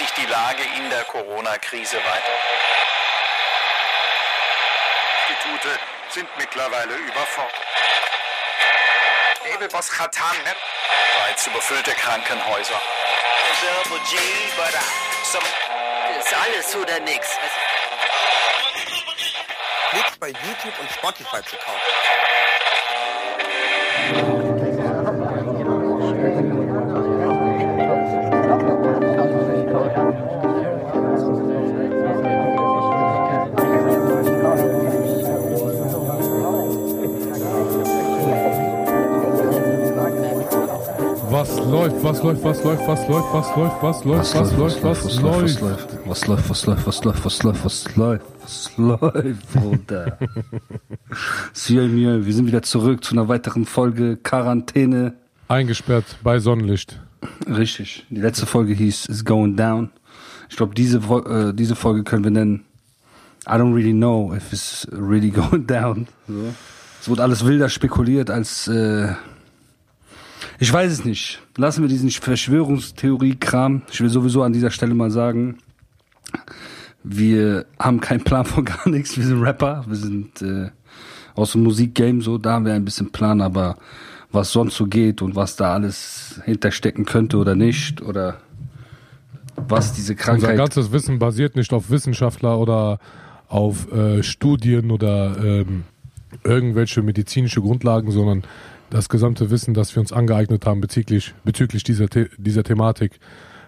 sich die Lage in der Corona-Krise weiter. Institute sind mittlerweile überfordert. Bereits überfüllte Krankenhäuser. Ist alles oder nix. Klicks bei YouTube und Spotify zu kaufen. Läuft, was läuft, was läuft, was läuft, was läuft, was läuft, was läuft, was läuft. Was läuft, was läuft, was läuft, was läuft, was läuft, was läuft, Bruder. wir sind wieder zurück zu einer weiteren Folge Quarantäne. Eingesperrt bei Sonnenlicht. Richtig. Die letzte Folge hieß It's Going Down. Ich glaube, diese, äh, diese Folge können wir nennen I don't really know if it's really going down. Es wurde alles wilder spekuliert als äh, ich weiß es nicht. Lassen wir diesen Verschwörungstheorie-Kram. Ich will sowieso an dieser Stelle mal sagen, wir haben keinen Plan von gar nichts. Wir sind Rapper, wir sind äh, aus dem Musikgame so, da haben wir ein bisschen Plan, aber was sonst so geht und was da alles hinterstecken könnte oder nicht oder was diese Krankheit. Unser ganzes Wissen basiert nicht auf Wissenschaftler oder auf äh, Studien oder ähm, irgendwelche medizinische Grundlagen, sondern das gesamte Wissen, das wir uns angeeignet haben bezüglich, bezüglich dieser, The dieser Thematik,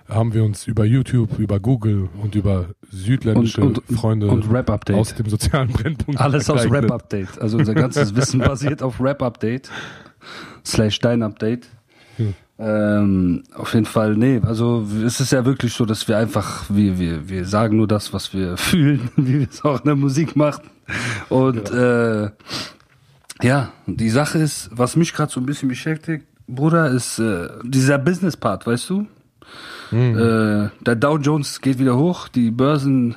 haben wir uns über YouTube, über Google und über südländische und, und, Freunde und aus dem sozialen Brennpunkt. Alles aus Rap Update. Also unser ganzes Wissen basiert auf Rap Update slash dein Update. Hm. Ähm, auf jeden Fall, nee, also es ist ja wirklich so, dass wir einfach, wir, wir, wir sagen nur das, was wir fühlen, wie wir es auch in der Musik machen. Und ja. äh, ja, die Sache ist, was mich gerade so ein bisschen beschäftigt, Bruder, ist äh, dieser Business-Part, weißt du? Mhm. Äh, der Dow Jones geht wieder hoch, die Börsen,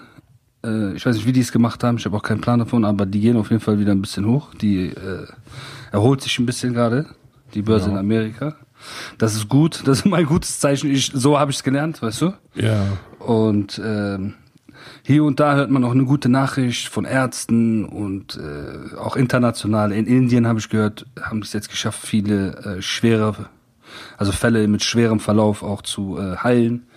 äh, ich weiß nicht, wie die es gemacht haben, ich habe auch keinen Plan davon, aber die gehen auf jeden Fall wieder ein bisschen hoch. Die äh, erholt sich ein bisschen gerade, die Börse ja. in Amerika. Das ist gut, das ist mein gutes Zeichen. Ich, so habe ich es gelernt, weißt du? Ja. Und ähm, hier und da hört man auch eine gute Nachricht von Ärzten und äh, auch international. In Indien habe ich gehört, haben es jetzt geschafft, viele äh, schwere, also Fälle mit schwerem Verlauf auch zu äh, heilen.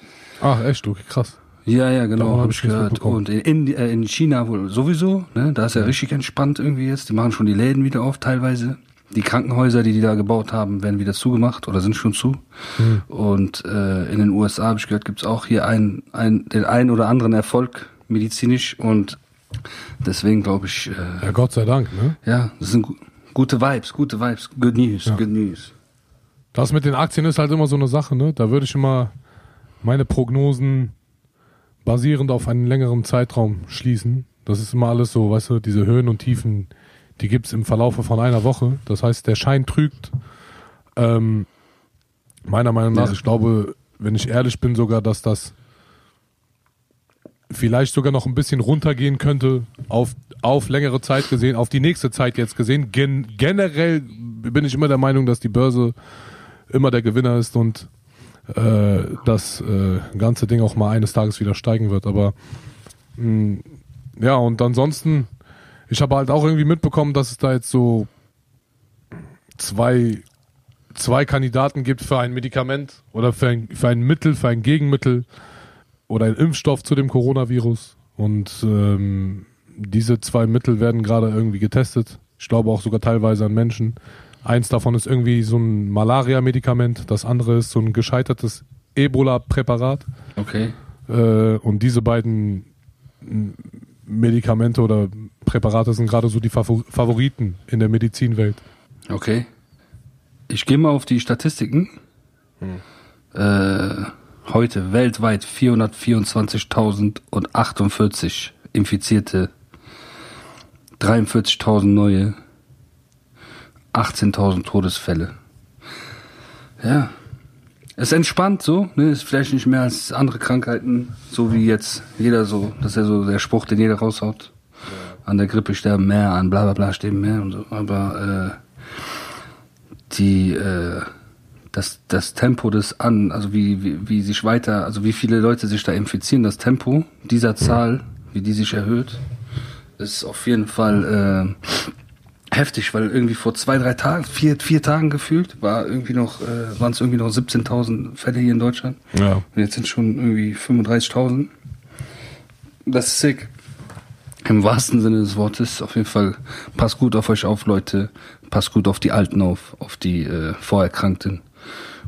Ach, echt? Okay, krass. Ja, ja, genau, habe hab ich gehört. Und in, in, äh, in China wohl sowieso, ne? Da ist ja, ja richtig entspannt irgendwie jetzt. Die machen schon die Läden wieder auf teilweise. Die Krankenhäuser, die die da gebaut haben, werden wieder zugemacht oder sind schon zu. Mhm. Und äh, in den USA habe ich gehört, gibt's auch hier ein, ein, den einen oder anderen Erfolg medizinisch und deswegen glaube ich. Äh, ja, Gott sei Dank, ne? Ja, das sind gu gute Vibes, gute Vibes, good news, ja. good news. Das mit den Aktien ist halt immer so eine Sache, ne? Da würde ich immer meine Prognosen basierend auf einen längeren Zeitraum schließen. Das ist immer alles so, weißt du, diese Höhen und Tiefen, die gibt's im Verlaufe von einer Woche. Das heißt, der Schein trügt. Ähm, meiner Meinung nach, ja. ich glaube, wenn ich ehrlich bin, sogar, dass das vielleicht sogar noch ein bisschen runtergehen könnte auf, auf längere Zeit gesehen, auf die nächste Zeit jetzt gesehen. Gen generell bin ich immer der Meinung, dass die Börse immer der Gewinner ist und äh, das äh, ganze Ding auch mal eines Tages wieder steigen wird. Aber mh, hm, ja, und ansonsten ich habe halt auch irgendwie mitbekommen, dass es da jetzt so zwei, zwei Kandidaten gibt für ein Medikament oder für ein, für ein Mittel, für ein Gegenmittel oder ein Impfstoff zu dem Coronavirus. Und ähm, diese zwei Mittel werden gerade irgendwie getestet. Ich glaube auch sogar teilweise an Menschen. Eins davon ist irgendwie so ein Malaria-Medikament, das andere ist so ein gescheitertes Ebola-Präparat. Okay. Äh, und diese beiden Medikamente oder Präparate sind gerade so die Favoriten in der Medizinwelt. Okay. Ich gehe mal auf die Statistiken. Hm. Äh, heute weltweit 424.048 Infizierte, 43.000 neue, 18.000 Todesfälle. Ja, es entspannt so, ne? Ist vielleicht nicht mehr als andere Krankheiten, so wie jetzt jeder so, das ist ja so der Spruch, den jeder raushaut. An der Grippe sterben mehr, an bla bla bla sterben mehr und so. Aber äh, die, äh, das, das Tempo des an, also wie, wie, wie sich weiter, also wie viele Leute sich da infizieren, das Tempo dieser Zahl, wie die sich erhöht, ist auf jeden Fall äh, heftig, weil irgendwie vor zwei, drei Tagen, vier, vier Tagen gefühlt, war irgendwie noch, äh, waren es irgendwie noch 17.000 Fälle hier in Deutschland. Ja. Und jetzt sind schon irgendwie 35.000. Das ist sick. Im wahrsten Sinne des Wortes. Auf jeden Fall, passt gut auf euch auf, Leute. Passt gut auf die Alten auf, auf die äh, Vorerkrankten.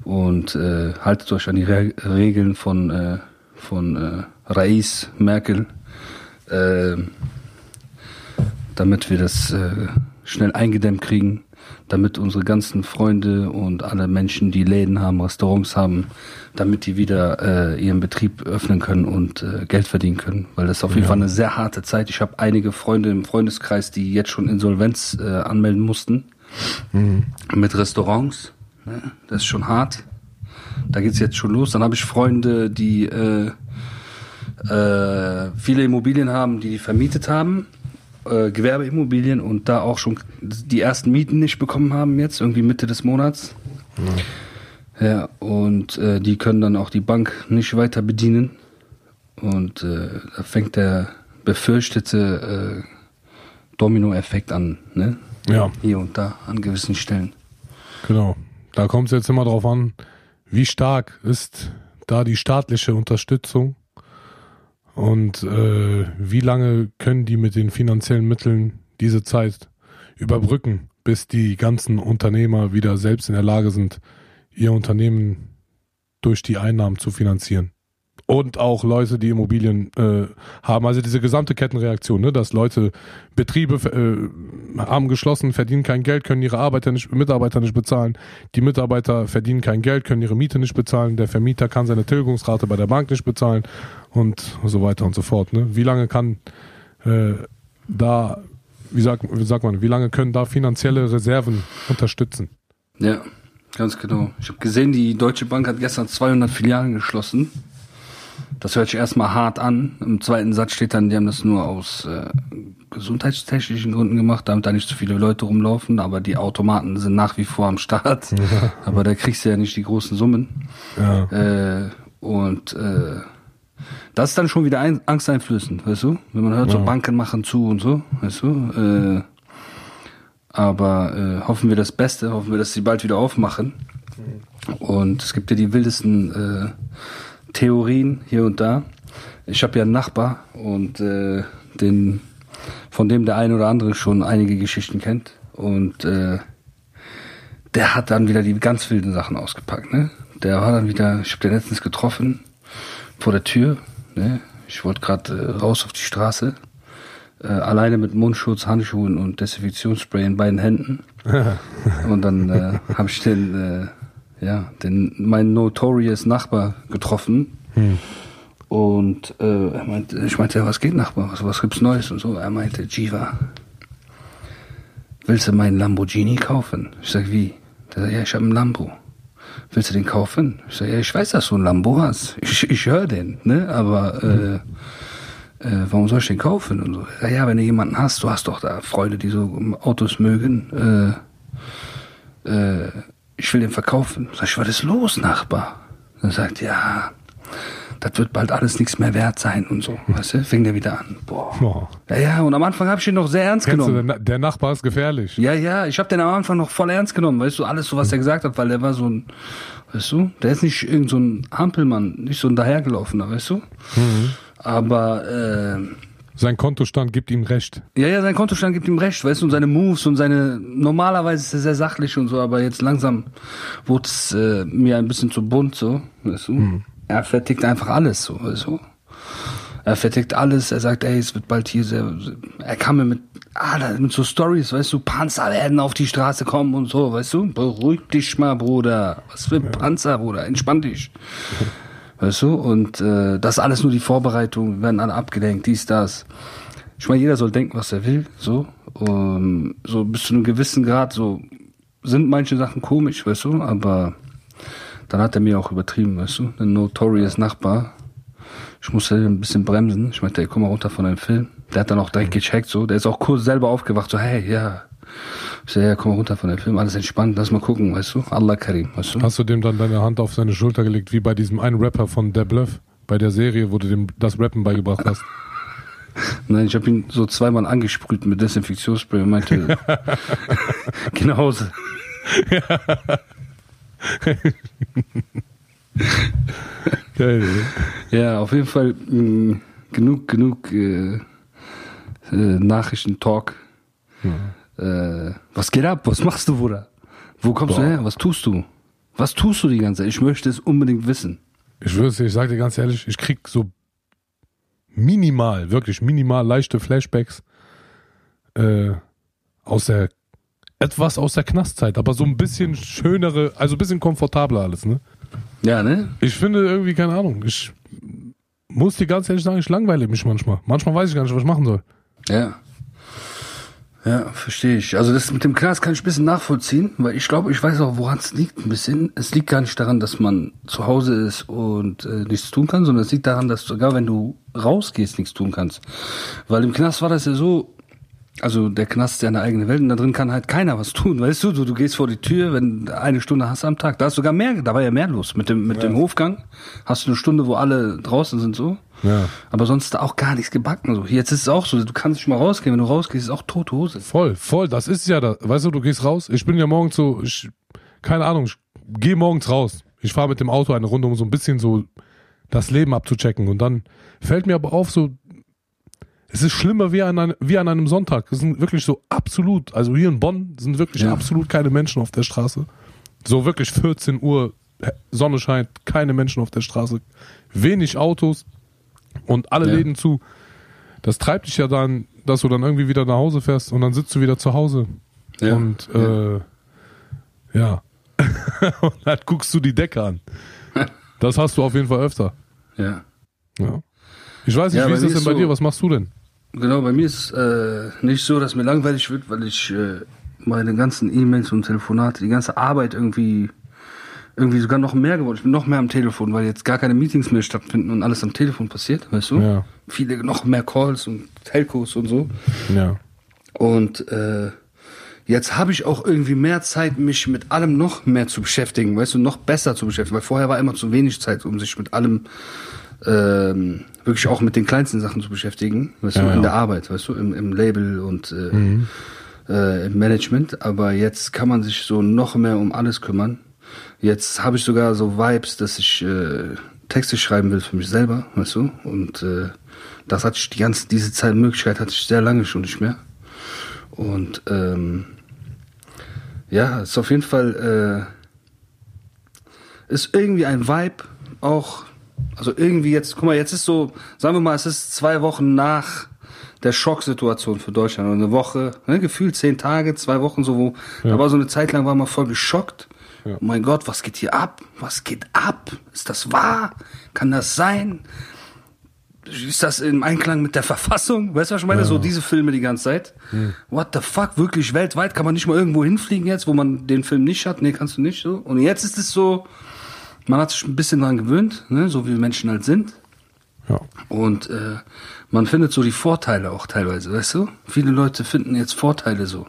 Und äh, haltet euch an die Re Regeln von, äh, von äh, Rais Merkel. Äh, damit wir das äh, schnell eingedämmt kriegen, damit unsere ganzen Freunde und alle Menschen, die Läden haben, Restaurants haben, damit die wieder äh, ihren Betrieb öffnen können und äh, Geld verdienen können, weil das ist auf jeden Ja. Fall eine sehr harte Zeit. Ich habe einige Freunde im Freundeskreis, die jetzt schon Insolvenz äh, anmelden mussten mit Restaurants. Ne? Das ist schon hart. Da geht's jetzt schon los. Dann habe ich Freunde, die äh, äh, viele Immobilien haben, die die vermietet haben, äh, Gewerbeimmobilien und da auch schon die ersten Mieten nicht bekommen haben jetzt, irgendwie Mitte des Monats. Ja, und äh, die können dann auch die Bank nicht weiter bedienen. Und äh, da fängt der befürchtete äh, Dominoeffekt an, ne? Ja, Hier und da an gewissen Stellen. genau. Da kommt es jetzt immer drauf an, wie stark ist da die staatliche Unterstützung und äh, wie lange können die mit den finanziellen Mitteln diese Zeit überbrücken, bis die ganzen Unternehmer wieder selbst in der Lage sind, ihr Unternehmen durch die Einnahmen zu finanzieren. Und auch Leute, die Immobilien äh, haben, also diese gesamte Kettenreaktion, ne, dass Leute, Betriebe äh, haben geschlossen, verdienen kein Geld, können ihre Arbeiter nicht, Mitarbeiter nicht bezahlen. Die Mitarbeiter verdienen kein Geld, können ihre Miete nicht bezahlen. Der Vermieter kann seine Tilgungsrate bei der Bank nicht bezahlen und so weiter und so fort. Ne? Wie lange kann äh, da, wie sagt, wie sagt man, wie lange können da finanzielle Reserven unterstützen? Ja, ganz genau. Ich habe gesehen, die Deutsche Bank hat gestern 200 Filialen geschlossen. Das hört sich erstmal hart an. Im zweiten Satz steht dann, die haben das nur aus äh, gesundheitstechnischen Gründen gemacht, damit da nicht so viele Leute rumlaufen, aber die Automaten sind nach wie vor am Start. Aber da kriegst du ja nicht die großen Summen. Ja. Äh, und äh, das ist dann schon wieder ein, angsteinflößend, weißt du? Wenn man hört, so Ja. Banken machen zu und so, weißt du? Äh, aber äh, hoffen wir das Beste, hoffen wir, dass sie bald wieder aufmachen. Und es gibt ja die wildesten äh, Theorien hier und da. Ich habe ja einen Nachbar und äh, den, von dem der eine oder andere schon einige Geschichten kennt. Und äh, der hat dann wieder die ganz wilden Sachen ausgepackt. Ne? Der war dann wieder, ich habe den letztens getroffen vor der Tür. Ne? Ich wollte gerade äh, raus auf die Straße. Äh, alleine mit Mundschutz, Handschuhen und Desinfektionsspray in beiden Händen. und dann äh, habe ich den, äh, ja, den, meinen notorious Nachbar getroffen. Und äh, er meinte, ich meinte, was geht Nachbar? Was, was gibt's Neues und so? Er meinte, Jiva, willst du meinen Lamborghini kaufen? Ich sag, wie? Der sagt, ja, ich habe einen Lambo. Willst du den kaufen? Ich sag, ja, ich weiß, dass du einen Lambo hast. Ich, ich höre den, ne? Aber äh, äh, warum soll ich den kaufen? Und so. Ja, ja, wenn du jemanden hast, du hast doch da Freunde, die so Autos mögen. Äh, äh, ich will den verkaufen. Sag ich, was ist los, Nachbar? Er sagt, ja, das wird bald alles nichts mehr wert sein und so. Weißt du, fing der wieder an. Boah. Boah. Ja, ja, und am Anfang habe ich ihn noch sehr ernst Kennst du, genommen. der, Na- der Nachbar ist gefährlich. Ja, ja, ich habe den am Anfang noch voll ernst genommen, weißt du, alles so, was er gesagt hat, weil der war so ein, weißt du, der ist nicht irgend so ein Hampelmann, nicht so ein dahergelaufener, weißt du. Aber, äh, Sein Kontostand gibt ihm recht. ja, ja, sein Kontostand gibt ihm recht, weißt du, und seine Moves und seine, normalerweise ist er sehr sachlich und so, aber jetzt langsam wurde es äh, mir ein bisschen zu bunt, so, weißt du. Er vertickt einfach alles, so, weißt du. Er vertickt alles, er sagt, ey, es wird bald hier sehr, er kam mir mit, ah, mit so Stories, weißt du, Panzer werden auf die Straße kommen und so, weißt du, beruhig dich mal, Bruder, was für Panzer, Bruder, entspann dich. Weißt du, und äh, das alles nur die Vorbereitung, werden alle abgelenkt, dies, das. Ich meine, jeder soll denken, was er will, so. Um, so bis zu einem gewissen Grad, so sind manche Sachen komisch, weißt du, aber dann hat er mir auch übertrieben, weißt du, ein notorious Nachbar. Ich musste ein bisschen bremsen. Ich meinte, ey, komm mal runter von deinem Film. Der hat dann auch direkt gecheckt, so. Der ist auch kurz selber aufgewacht, so, hey, ja, Ich sag, ja, komm mal runter von dem Film, alles entspannt, lass mal gucken, weißt du? Allah Karim, weißt du? Hast du dem dann deine Hand auf seine Schulter gelegt, wie bei diesem einen Rapper von Der Bluff, bei der Serie, wo du dem das Rappen beigebracht hast? Nein, ich habe ihn so zweimal angesprüht mit Desinfektionsspray und meinte, geh nach Hause. Geil. Ja, auf jeden Fall mh, genug, genug äh, äh, Nachrichten-Talk. Äh, was geht ab? Was machst du, Bruder? Wo kommst du Boah. her? Was tust du? Was tust du die ganze Zeit? Ich möchte es unbedingt wissen. Ich dir, ich sag dir ganz ehrlich, ich krieg so minimal, wirklich minimal leichte Flashbacks äh, aus der etwas aus der Knastzeit, aber so ein bisschen schönere, also ein bisschen komfortabler alles, ne? Ja, ne? Ich finde irgendwie, keine Ahnung, ich muss dir ganz ehrlich sagen, ich langweile mich manchmal. Manchmal weiß ich gar nicht, was ich machen soll. Ja. Ja, verstehe ich. Also das mit dem Knast kann ich ein bisschen nachvollziehen, weil ich glaube, ich weiß auch, woran es liegt ein bisschen. Es liegt gar nicht daran, dass man zu Hause ist und äh, nichts tun kann, sondern es liegt daran, dass sogar wenn du rausgehst, nichts tun kannst. Weil im Knast war das ja so, also der Knast ist ja eine eigene Welt und da drin kann halt keiner was tun, weißt du? Du, du gehst vor die Tür, wenn du eine Stunde hast am Tag, da ist sogar mehr, da war ja mehr los. Mit dem, mit dem Hofgang hast du eine Stunde, wo alle draußen sind so. Ja. Aber sonst auch gar nichts gebacken. So. Jetzt ist es auch so, du kannst nicht mal rausgehen. Wenn du rausgehst, ist auch tote Hose. Voll, voll, das ist ja da. Weißt du, du gehst raus. Ich bin ja morgens so, ich, keine Ahnung, ich gehe morgens raus. Ich fahre mit dem Auto eine Runde, um so ein bisschen so das Leben abzuchecken. Und dann fällt mir aber auf, so, es ist schlimmer wie an, einem, wie an einem Sonntag. Es sind wirklich so absolut, also hier in Bonn sind wirklich Ja. absolut keine Menschen auf der Straße. So wirklich 14 Uhr, Sonne scheint, keine Menschen auf der Straße, wenig Autos und alle Ja. Läden zu. Das treibt dich ja dann, dass du dann irgendwie wieder nach Hause fährst und dann sitzt du wieder zu Hause. Ja. Und äh, ja. und dann guckst du die Decke an. Das hast du auf jeden Fall öfter. Ja. Ja. Ich weiß nicht, Ja, wie ist das denn bei so- dir? Was machst du denn? Genau, bei mir ist äh, nicht so, dass mir langweilig wird, weil ich äh, meine ganzen E-Mails und Telefonate, die ganze Arbeit irgendwie irgendwie sogar noch mehr geworden. Ich bin noch mehr am Telefon, weil jetzt gar keine Meetings mehr stattfinden und alles am Telefon passiert, weißt du? Ja. Viele noch mehr Calls und Telcos und so. Ja. Und äh, jetzt habe ich auch irgendwie mehr Zeit, mich mit allem noch mehr zu beschäftigen, weißt du, noch besser zu beschäftigen, weil vorher war immer zu wenig Zeit, um sich mit allem ähm, wirklich auch mit den kleinsten Sachen zu beschäftigen, weißt du, Ja, in ja. der Arbeit, weißt du, im, im Label und äh, äh, im Management. Aber jetzt kann man sich so noch mehr um alles kümmern. Jetzt habe ich sogar so Vibes, dass ich äh, Texte schreiben will für mich selber, weißt du, und äh, das hatte ich die ganze diese Zeit Möglichkeit hatte ich sehr lange schon nicht mehr. Und ähm, ja, ist auf jeden Fall äh, ist irgendwie ein Vibe auch. Also irgendwie jetzt, guck mal, jetzt ist so, sagen wir mal, es ist zwei Wochen nach der Schocksituation für Deutschland oder eine Woche, ne, gefühlt zehn Tage, zwei Wochen so, wo, da war so eine Zeit lang war man voll geschockt. Ja. Oh mein Gott, was geht hier ab? Was geht ab? Ist das wahr? Kann das sein? ist das im Einklang mit der Verfassung? Weißt du, was ich meine? So diese Filme die ganze Zeit. What the fuck? Wirklich weltweit? Kann man nicht mal irgendwo hinfliegen jetzt, wo man den Film nicht hat? Nee, kannst du nicht so. Und jetzt ist es so, man hat sich ein bisschen dran gewöhnt, ne? so wie Menschen halt sind. Ja. Und äh, man findet so die Vorteile auch teilweise, weißt du? Viele Leute finden jetzt Vorteile so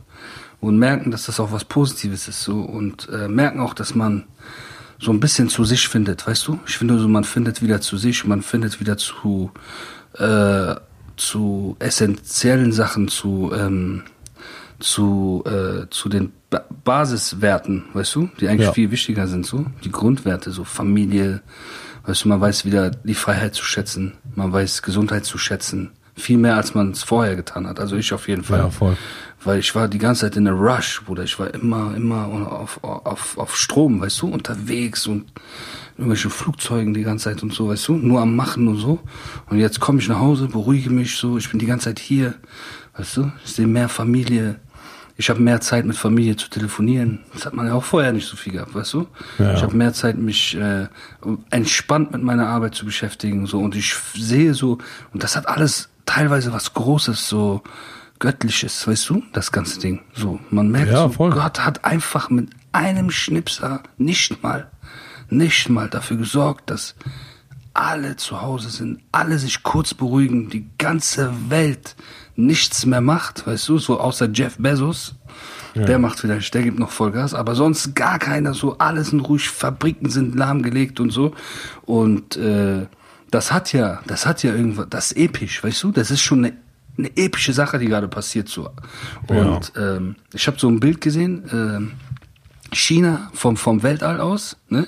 und merken, dass das auch was Positives ist so und äh, merken auch, dass man so ein bisschen zu sich findet, weißt du? Ich finde so, man findet wieder zu sich, man findet wieder zu äh, zu essentiellen Sachen, zu ähm, zu äh, zu den ba Basiswerten, weißt du, die eigentlich Ja. viel wichtiger sind, so die Grundwerte, so Familie, weißt du, man weiß wieder die Freiheit zu schätzen, man weiß Gesundheit zu schätzen, viel mehr als man es vorher getan hat. Also ich auf jeden Fall Ja, voll. weil ich war die ganze Zeit in der Rush, Bruder. Ich war immer, immer auf, auf, auf Strom, weißt du, unterwegs und irgendwelche Flugzeugen die ganze Zeit und so, weißt du, nur am Machen und so. Und jetzt komme ich nach Hause, beruhige mich so, ich bin die ganze Zeit hier, weißt du, ich sehe mehr Familie. Ich habe mehr Zeit mit Familie zu telefonieren. Das hat man ja auch vorher nicht so viel gehabt, weißt du? Ja. Ich habe mehr Zeit, mich äh, entspannt mit meiner Arbeit zu beschäftigen. So und ich sehe so und das hat alles teilweise was Großes, so Göttliches, weißt du, das ganze Ding. So, man merkt Ja, so. Gott hat einfach mit einem Schnipser nicht mal, nicht mal dafür gesorgt, dass alle zu Hause sind, alle sich kurz beruhigen, die ganze Welt nichts mehr macht, weißt du, so außer Jeff Bezos. Der macht vielleicht, der gibt noch Vollgas, aber sonst gar keiner, so alles sind ruhig, Fabriken sind lahmgelegt und so. Und äh, das hat ja, das hat ja irgendwas, das ist episch, weißt du, das ist schon eine, eine epische Sache, die gerade passiert so. Und ähm, ich habe so ein Bild gesehen, ähm, China vom, vom Weltall aus, ne?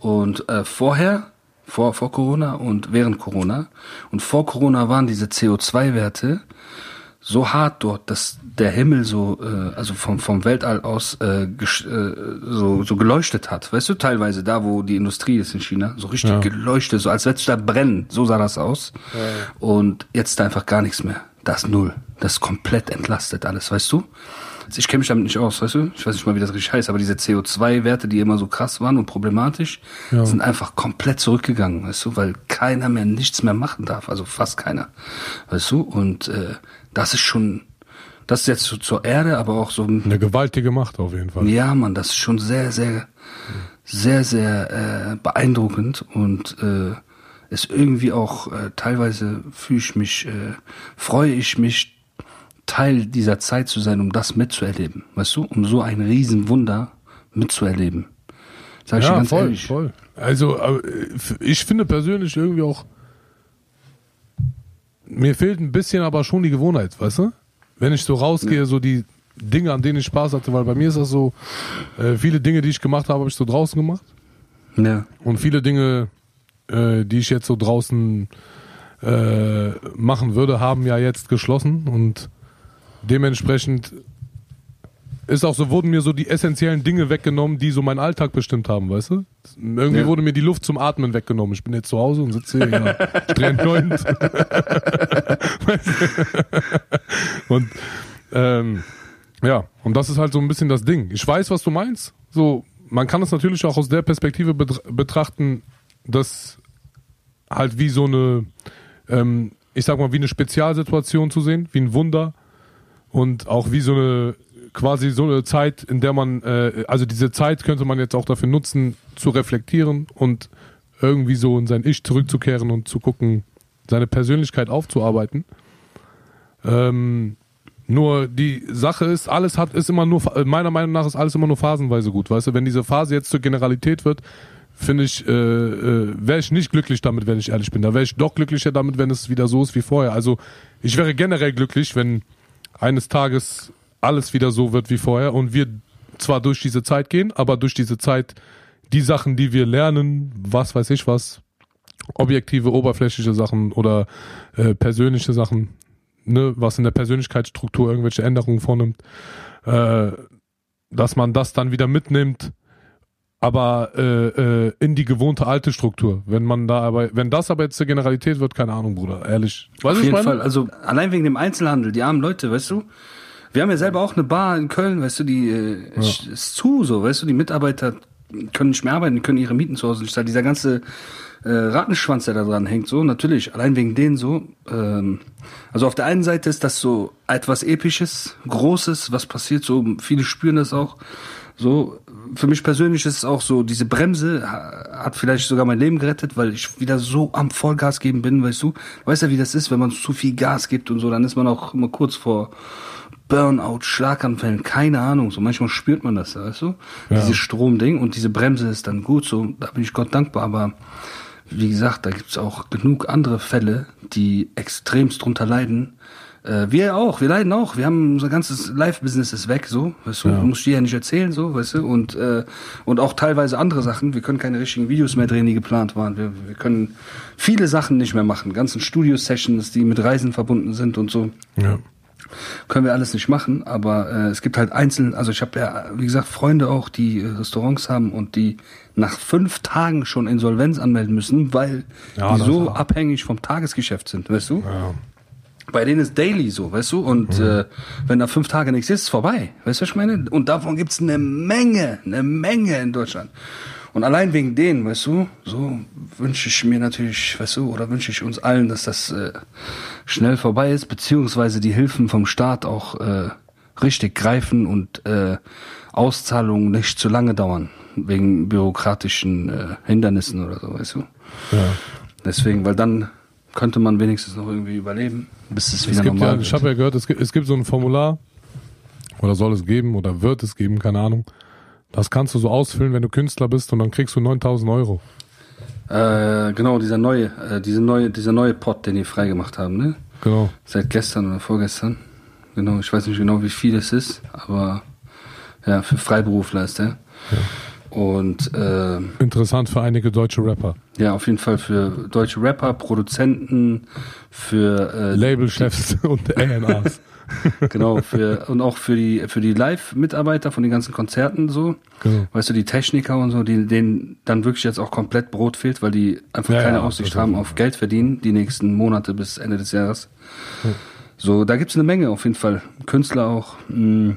Und äh, vorher, vor, vor Corona und während Corona. Und vor Corona waren diese CO2-Werte so hart dort, dass der Himmel so, äh, also vom, vom Weltall aus äh, äh, so, so geleuchtet hat. Weißt du, teilweise da, wo die Industrie ist in China, so richtig Ja. geleuchtet, so als würdest du da brennen. So sah das aus. Und jetzt da einfach gar nichts mehr. Das null. Das ist komplett entlastet alles, weißt du? Ich kenne mich damit nicht aus, weißt du? Ich weiß nicht mal, wie das richtig heißt, aber diese CO2-Werte, die immer so krass waren und problematisch, Ja. sind einfach komplett zurückgegangen, weißt du, weil keiner mehr nichts mehr machen darf, also fast keiner, weißt du? Und äh, das ist schon, das ist jetzt so zur Erde, aber auch so, Eine gewaltige Macht auf jeden Fall. ja, man, das ist schon sehr, sehr, sehr, sehr äh, beeindruckend und äh, ist irgendwie auch äh, teilweise fühle ich mich, äh, freue ich mich, Teil dieser Zeit zu sein, um das mitzuerleben, weißt du, um so ein Riesenwunder mitzuerleben. Sag ich dir Ja, ganz voll, ehrlich. voll. Also, äh, ich finde persönlich irgendwie auch, mir fehlt ein bisschen aber schon die Gewohnheit, weißt du? Wenn ich so rausgehe, so die Dinge, an denen ich Spaß hatte, weil bei mir ist das so, äh, viele Dinge, die ich gemacht habe, habe ich so draußen gemacht. Ja, Und viele Dinge, äh, die ich jetzt so draußen machen würde, haben ja jetzt geschlossen und dementsprechend ist auch so, wurden mir so die essentiellen Dinge weggenommen, die so meinen Alltag bestimmt haben, weißt du? Irgendwie Ja. wurde mir die Luft zum Atmen weggenommen. Ich bin jetzt zu Hause und sitze hier, ja, strähnt Weißt du? und ähm, ja, und das ist halt so ein bisschen das Ding. Ich weiß, was du meinst. So, man kann es natürlich auch aus der Perspektive betr- betrachten, dass halt wie so eine, ähm, ich sag mal, wie eine Spezialsituation zu sehen, wie ein Wunder und auch wie so eine quasi so eine Zeit, in der man, äh, also diese Zeit könnte man jetzt auch dafür nutzen, zu reflektieren und irgendwie so in sein Ich zurückzukehren und zu gucken, seine Persönlichkeit aufzuarbeiten. Ähm, nur die Sache ist, alles hat, ist immer nur, meiner Meinung nach ist alles immer nur phasenweise gut, weißt du, wenn diese Phase jetzt zur Generalität wird, finde ich, äh, äh, wäre ich nicht glücklich damit, wenn ich ehrlich bin. Da wäre ich doch glücklicher damit, wenn es wieder so ist wie vorher. Also ich wäre generell glücklich, wenn eines Tages alles wieder so wird wie vorher und wir zwar durch diese Zeit gehen, aber durch diese Zeit die Sachen, die wir lernen, was weiß ich was, objektive, oberflächliche Sachen oder äh, persönliche Sachen, ne, was in der Persönlichkeitsstruktur irgendwelche Änderungen vornimmt, äh, dass man das dann wieder mitnimmt, aber äh, äh, in die gewohnte alte Struktur. Wenn man da aber, wenn das aber jetzt zur Generalität wird, keine Ahnung, Bruder, ehrlich. Weißt du, Auf jeden meine? Fall. Also allein wegen dem Einzelhandel, die armen Leute, weißt du? Wir haben ja selber auch eine Bar in Köln, weißt du, die äh, ist, ist zu, so, weißt du, die Mitarbeiter können nicht mehr arbeiten, die können ihre Mieten zu Hause nicht zahlen. Dieser ganze äh, Rattenschwanz, der da dran hängt, so, natürlich, allein wegen denen so. Ähm, also auf der einen Seite ist das so etwas Episches, Großes, was passiert, so, viele spüren das auch. So, für mich persönlich ist es auch so, diese Bremse ha- hat vielleicht sogar mein Leben gerettet, weil ich wieder so am Vollgas geben bin, weißt du. Du weißt ja, wie das ist, wenn man zu viel Gas gibt und so, dann ist man auch immer kurz vor Burnout, Schlaganfällen, keine Ahnung. So manchmal spürt man das, weißt du? Dieses Stromding und diese Bremse ist dann gut, so, da bin ich Gott dankbar, aber wie gesagt, da gibt's auch genug andere Fälle, die extremst drunter leiden. Äh, wir auch, wir leiden auch. Wir haben unser ganzes Live-Business ist weg, so, weißt du, muss ich dir ja nicht erzählen, so, weißt du, und, äh, und auch teilweise andere Sachen. Wir können keine richtigen Videos mehr drehen, die geplant waren. Wir, wir können viele Sachen nicht mehr machen. Ganzen Studio-Sessions, die mit Reisen verbunden sind und so Ja. können wir alles nicht machen, aber äh, es gibt halt einzeln, also ich habe ja, wie gesagt, Freunde auch, die äh, Restaurants haben und die nach fünf Tagen schon Insolvenz anmelden müssen, weil Ja, die so abhängig vom Tagesgeschäft sind, weißt du? Ja. Bei denen ist daily so, weißt du? Und äh, wenn da fünf Tage nichts ist, ist vorbei. Weißt du, was ich meine? Und davon gibt's eine Menge, eine Menge in Deutschland. Und allein wegen denen, weißt du, so wünsche ich mir natürlich, weißt du, oder wünsche ich uns allen, dass das äh, schnell vorbei ist, beziehungsweise die Hilfen vom Staat auch äh, richtig greifen und äh, Auszahlungen nicht zu lange dauern, wegen bürokratischen äh, Hindernissen oder so, weißt du? Ja. Deswegen, weil dann könnte man wenigstens noch irgendwie überleben, bis es wieder Es normal ja, wird. ich habe ja gehört, es gibt, es gibt so ein Formular, oder soll es geben, oder wird es geben, keine Ahnung. Das kannst du so ausfüllen, wenn du Künstler bist, und dann kriegst du 9000 Euro. Äh, genau, dieser neue, äh, diese neue, dieser neue Pot, den die freigemacht haben, ne? Genau. Seit gestern oder vorgestern. Genau, ich weiß nicht genau, wie viel es ist, aber ja, für Freiberufler ist der. Und äh, Interessant für einige deutsche Rapper. ja, auf jeden Fall für deutsche Rapper, Produzenten, für äh, Labelchefs und A&Rs. genau, für und auch für die für die Live-Mitarbeiter von den ganzen Konzerten so. Genau. Weißt du, die Techniker und so, die, denen dann wirklich jetzt auch komplett Brot fehlt, weil die einfach Ja, keine ja, Aussicht haben auf Geld verdienen, die nächsten Monate bis Ende des Jahres. So, da gibt's eine Menge auf jeden Fall. Künstler auch. Mh,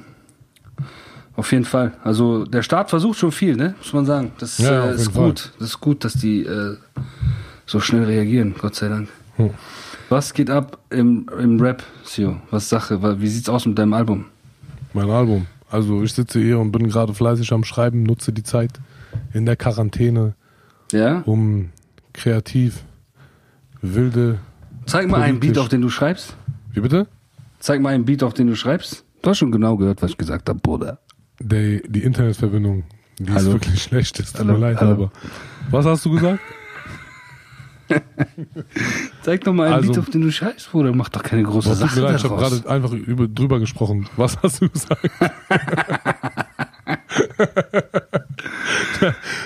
auf jeden Fall. Also der Staat versucht schon viel, ne? Muss man sagen. Das Ja, äh, ist jeden Fall. gut. Das ist gut, dass die äh, so schnell reagieren, Gott sei Dank. Hm. Was geht ab im, im Rap, Sio? Was Sache? Wie sieht's aus mit deinem Album? Mein Album. Also ich sitze hier und bin gerade fleißig am Schreiben, nutze die Zeit in der Quarantäne, Ja? um kreativ wilde. Zeig mal einen Beat, auf den du schreibst. Wie bitte? Zeig mal einen Beat, auf den du schreibst. Du hast schon genau gehört, was ich gesagt habe, Bruder. Der, die Internetverbindung, die ist Hallo? wirklich schlecht. Es tut Hallo? mir leid, Hallo? aber. Was hast du gesagt? Zeig doch mal einen Also- Beat, auf den du schreibst, Bruder. Mach doch keine große tut Sache mir leid, ich habe gerade einfach über, drüber gesprochen. Was hast du gesagt?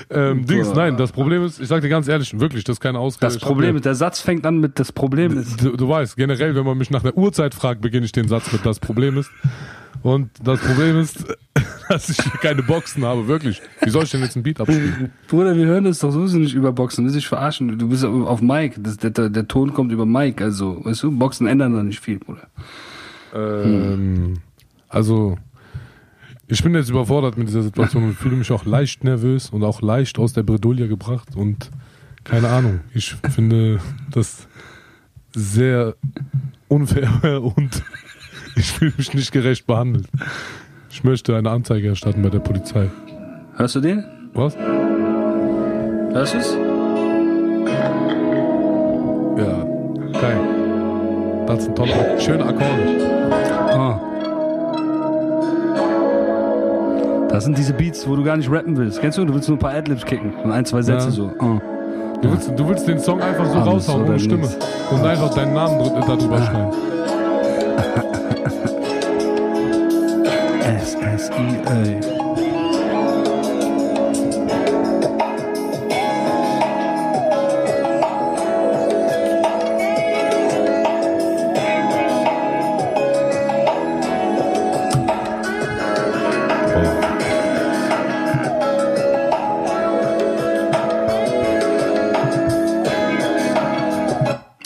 ähm, Dings, nein, das Problem ist, ich sag dir ganz ehrlich, wirklich, das ist keine Ausrede. Das Problem ist, der Satz fängt an mit das Problem ist. Du, du weißt, generell, wenn man mich nach der Uhrzeit fragt, beginne ich den Satz mit das Problem ist. Und das Problem ist, dass ich hier keine Boxen habe, wirklich. Wie soll ich denn jetzt ein Beat abspielen? Bruder, wir hören das doch sowieso nicht über Boxen. Das ist verarschen. Du bist auf Mic. Das, der, der, Ton kommt über Mic. Also, weißt du, Boxen ändern da nicht viel, Bruder. Ähm, also, ich bin jetzt überfordert mit dieser Situation und fühle mich auch leicht nervös und auch leicht aus der Bredouille gebracht und keine Ahnung. Ich finde das sehr unfair und ich fühle mich nicht gerecht behandelt. Ich möchte eine Anzeige erstatten bei der Polizei. Hörst du den? Was? Hörst du's? Ja, geil. Das sind tolle, schöne Akkorde. Ah. Das sind diese Beats, wo du gar nicht rappen willst. Kennst du? Du willst nur ein paar Adlibs kicken. Und ein, zwei Sätze Ja. so. Ah. Du willst, du willst den Song einfach so Alles raushauen ohne Stimme nichts. und einfach deinen Namen darüber schreiben. S-S-I-A.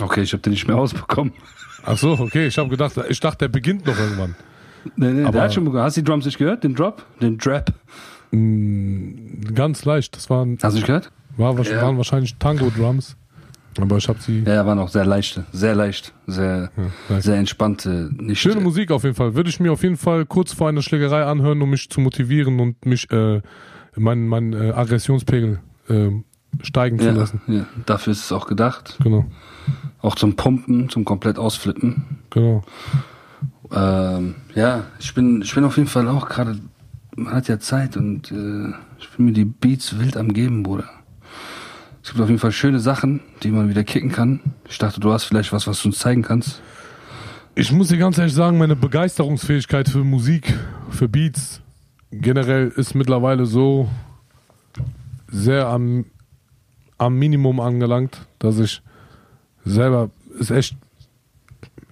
Okay, ich habe den nicht mehr ausbekommen. Ach so, okay, ich habe gedacht, ich dachte, der beginnt noch irgendwann. Nee, nee, Aber- der hat schon begonnen. Hast du die Drums nicht gehört? Den Drop? Den Drap? Ganz leicht, das waren, Hast du nicht gehört? war, Ja. waren wahrscheinlich Tango-Drums, aber ich habe sie... Ja, ja, waren auch sehr leichte. Sehr leicht. Sehr, leicht. sehr entspannte. Nicht Schöne Musik auf jeden Fall. Würde ich mir auf jeden Fall kurz vor einer Schlägerei anhören, um mich zu motivieren und mich, äh, mein, mein äh, Aggressionspegel äh, steigen zu Ja, lassen. ja, dafür ist es auch gedacht. Genau, Auch zum Pumpen, zum komplett Ausflippen. genau. Ähm, ja, ich bin, ich bin auf jeden Fall auch gerade, man hat ja Zeit und äh, ich bin mir die Beats wild am geben, Bruder. Es gibt auf jeden Fall schöne Sachen, die man wieder kicken kann. Ich dachte, du hast vielleicht was, was du uns zeigen kannst. Ich muss dir ganz ehrlich sagen, meine Begeisterungsfähigkeit für Musik, für Beats generell ist mittlerweile so sehr am, am Minimum angelangt, dass ich selber ist echt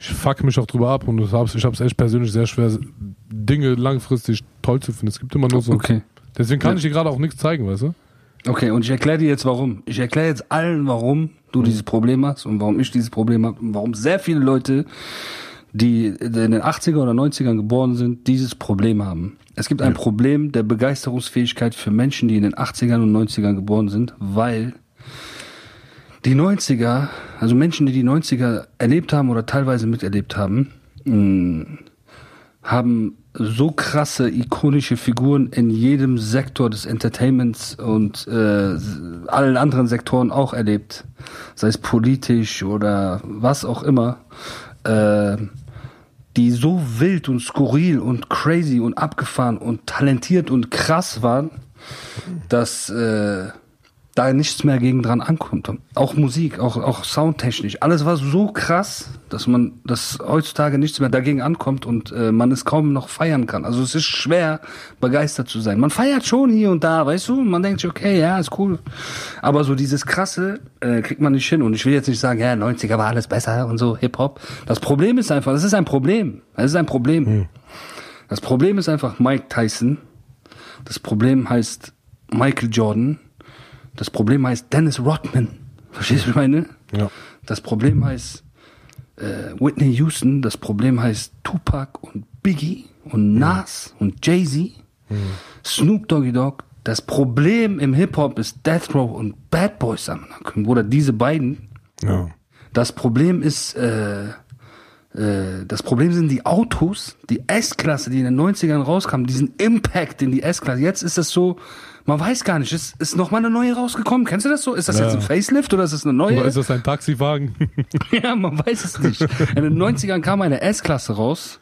ich fuck mich auch drüber ab und hab's, ich habe es echt persönlich sehr schwer, Dinge langfristig toll zu finden. Es gibt immer nur so. Okay. Deswegen kann Ja. ich dir gerade auch nichts zeigen, weißt du? Okay, und ich erkläre dir jetzt warum. Ich erkläre jetzt allen, warum du dieses Problem hast und warum ich dieses Problem habe und warum sehr viele Leute, die in den 80er oder 90ern geboren sind, dieses Problem haben. Es gibt ein Problem der Begeisterungsfähigkeit für Menschen, die in den 80ern und 90ern geboren sind, weil die 90er, also Menschen, die die 90er erlebt haben oder teilweise miterlebt haben, mh, haben so krasse, ikonische Figuren in jedem Sektor des Entertainments und äh, allen anderen Sektoren auch erlebt. Sei es politisch oder was auch immer. Äh, die so wild und skurril und crazy und abgefahren und talentiert und krass waren, dass äh, da nichts mehr gegen dran ankommt. Auch Musik, auch, auch soundtechnisch. Alles war so krass, dass man, dass heutzutage nichts mehr dagegen ankommt und äh, man es kaum noch feiern kann. Also es ist schwer, begeistert zu sein. Man feiert schon hier und da, weißt du? Man denkt sich, okay, ja, ist cool. Aber so dieses Krasse äh, kriegt man nicht hin. Und ich will jetzt nicht sagen, ja, 90er war alles besser und so, Hip-Hop. Das Problem ist einfach, das ist ein Problem. Das ist ein Problem. Das Problem ist einfach Mike Tyson. Das Problem heißt Michael Jordan. Das Problem heißt Dennis Rodman. Verstehst du, was ich meine? Ja. Das Problem heißt äh, Whitney Houston. Das Problem heißt Tupac und Biggie und Nas und Jay-Z. Snoop Doggy Dogg. Das Problem im Hip-Hop ist Death Row und Bad Boys am. Oder diese beiden. Ja. Das Problem ist, äh, äh, das Problem sind die Autos, die S-Klasse, die in den 90ern rauskamen, diesen Impact in die S-Klasse. Jetzt ist das so, man weiß gar nicht, ist, ist noch mal eine neue rausgekommen. Kennst du das so? Ist das Ja. jetzt ein Facelift oder ist das eine neue? Oder ist das ein Taxiwagen? ja, man weiß es nicht. In den 90ern kam eine S-Klasse raus.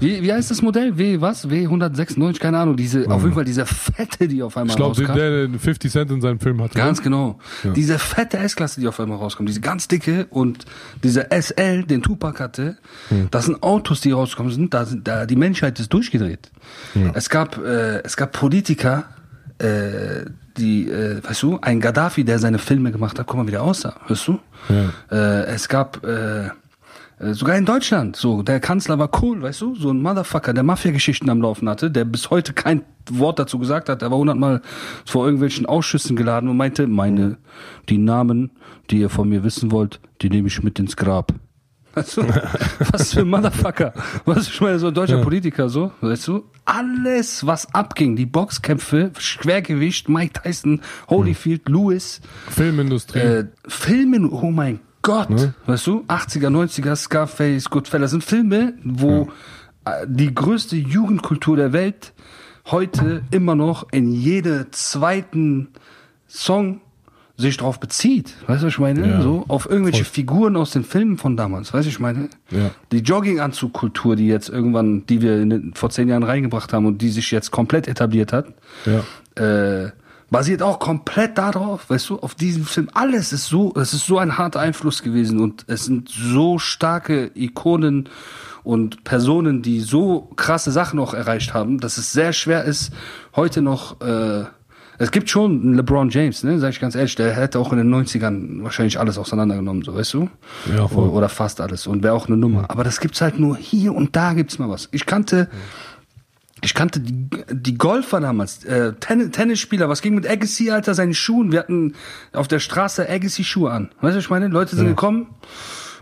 Wie, wie heißt das Modell? W was? W196? Keine Ahnung. Diese, auf jeden Fall diese fette, die auf einmal Ich glaube, rauskam. der, der 50 Cent in seinem Film hatte. Ganz genau. Diese fette S-Klasse, die auf einmal rauskommt, diese ganz dicke und diese SL, den Tupac hatte, das sind Autos, die rausgekommen sind. Da sind da, die Menschheit ist durchgedreht. Es gab, äh, es gab Politiker, äh, die, äh, weißt du, ein Gaddafi, der seine Filme gemacht hat, guck mal, wie der aussah, weißt du? Äh, es gab, äh, äh, Sogar in Deutschland, so, der Kanzler war cool, weißt du, so ein Motherfucker, der Mafia-Geschichten am Laufen hatte, der bis heute kein Wort dazu gesagt hat, er war hundertmal vor irgendwelchen Ausschüssen geladen und meinte, meine, die Namen, die ihr von mir wissen wollt, die nehme ich mit ins Grab. Weißt du, was für ein Motherfucker. Was ich meine, so ein deutscher Politiker, so, weißt du, alles, was abging, die Boxkämpfe, Schwergewicht, Mike Tyson, Holyfield, Lewis, Filmindustrie. äh, Filmen, oh mein Gott, weißt du, 80er, 90er, Scarface, Goodfellas sind Filme, wo äh, die größte Jugendkultur der Welt heute immer noch in jede zweiten Song sich drauf bezieht. Weißt du, was ich meine? Ja. So, auf irgendwelche Voll. Figuren aus den Filmen von damals. Weißt du, was ich meine? Ja. Die Jogginganzugkultur, die jetzt irgendwann, die wir den, vor zehn Jahren reingebracht haben und die sich jetzt komplett etabliert hat, ja. äh, basiert auch komplett darauf, weißt du, auf diesem Film. Alles ist so, es ist so ein harter Einfluss gewesen und es sind so starke Ikonen und Personen, die so krasse Sachen auch erreicht haben, dass es sehr schwer ist, heute noch, äh, es gibt schon einen LeBron James, ne, sag ich ganz ehrlich, der hätte auch in den 90ern wahrscheinlich alles auseinandergenommen, so, weißt du? Ja, voll. Oder, fast alles und wäre auch eine Nummer. Aber das gibt's halt nur hier und da gibt's mal was. Ich kannte, ich kannte die, die Golfer damals, äh, Tennis, Tennisspieler, was ging mit Agassi, Alter, seinen Schuhen? Wir hatten auf der Straße Agassi-Schuhe an. Weißt du, was ich meine? Leute sind gekommen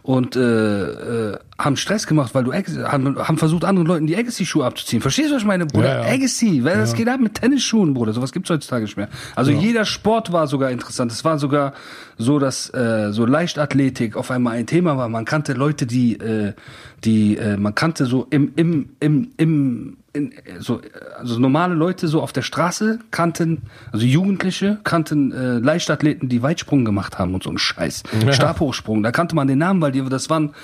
und äh, äh, haben Stress gemacht, weil du haben, haben versucht, anderen Leuten die Agassi-Schuhe abzuziehen. Verstehst du, was ich meine, Bruder? Ja, ja. Agassi, weil das geht ab mit Tennisschuhen, Bruder. Sowas gibt's heutzutage nicht mehr. Also jeder Sport war sogar interessant. Es war sogar so, dass äh, so Leichtathletik auf einmal ein Thema war. Man kannte Leute, die, äh, die, äh, man kannte so im, im, im, im in, so, also normale Leute so auf der Straße kannten, also Jugendliche kannten äh, Leichtathleten, die Weitsprung gemacht haben und so ein Scheiß. Stabhochsprung, da kannte man den Namen, weil die, das waren,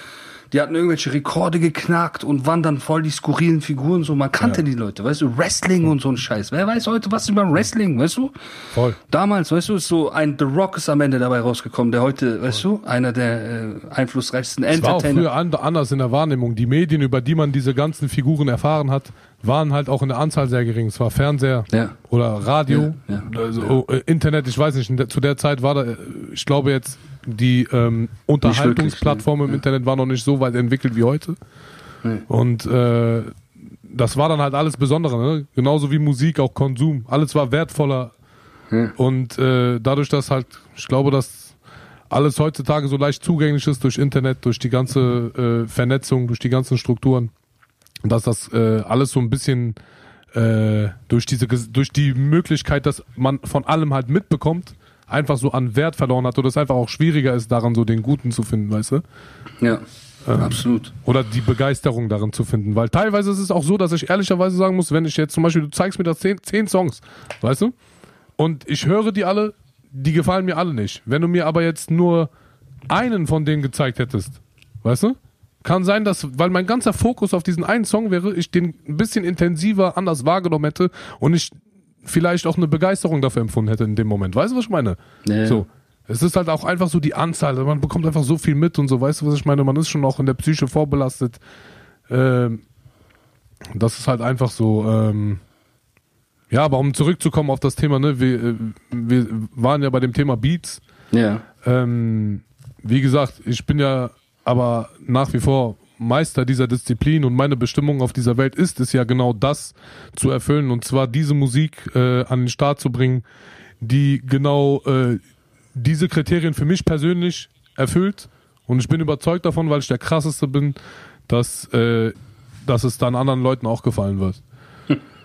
die hatten irgendwelche Rekorde geknackt und waren dann voll die skurrilen Figuren, so, man kannte die Leute, weißt du, Wrestling und so ein Scheiß. Wer weiß heute was über Wrestling, weißt du? Voll. Damals, weißt du, ist so ein The Rock ist am Ende dabei rausgekommen, der heute, weißt du, einer der äh, einflussreichsten Es war auch früher an, anders in der Wahrnehmung. Die Medien, über die man diese ganzen Figuren erfahren hat, waren halt auch in der Anzahl sehr gering. Es war Fernseher Ja. oder Radio, Ja, ja. Also, äh, Internet, ich weiß nicht. Zu der Zeit war da, äh, ich glaube jetzt, die ähm, Unterhaltungsplattformen im Internet waren noch nicht so weit entwickelt wie heute. Und äh, das war dann halt alles Besondere, ne? genauso wie Musik, auch Konsum. Alles war wertvoller. Und äh, dadurch, dass halt, ich glaube, dass alles heutzutage so leicht zugänglich ist durch Internet, durch die ganze äh, Vernetzung, durch die ganzen Strukturen, dass das äh, alles so ein bisschen äh, durch diese durch die Möglichkeit, dass man von allem halt mitbekommt, einfach so an Wert verloren hat oder es einfach auch schwieriger ist, daran so den Guten zu finden, weißt du? Ja. Absolut. oder die Begeisterung darin zu finden. Weil teilweise ist es auch so, dass ich ehrlicherweise sagen muss, wenn ich jetzt zum Beispiel, du zeigst mir das zehn, zehn Songs, weißt du? Und ich höre die alle, die gefallen mir alle nicht. Wenn du mir aber jetzt nur einen von denen gezeigt hättest, weißt du? Kann sein, dass, weil mein ganzer Fokus auf diesen einen Song wäre, ich den ein bisschen intensiver anders wahrgenommen hätte und ich vielleicht auch eine Begeisterung dafür empfunden hätte in dem Moment. Weißt du, was ich meine? Ja. So. Es ist halt auch einfach so die Anzahl. Man bekommt einfach so viel mit und so. Weißt du, was ich meine? Man ist schon auch in der Psyche vorbelastet. Ähm, das ist halt einfach so. Ähm, ja, aber um zurückzukommen auf das Thema, ne, wir, äh, wir waren ja bei dem Thema Beats. Ja. Ähm, wie gesagt, ich bin ja aber nach wie vor Meister dieser Disziplin und meine Bestimmung auf dieser Welt ist es ja genau das zu erfüllen und zwar diese Musik äh, an den Start zu bringen, die genau äh, diese Kriterien für mich persönlich erfüllt und ich bin überzeugt davon, weil ich der krasseste bin, dass, äh, dass es dann anderen Leuten auch gefallen wird.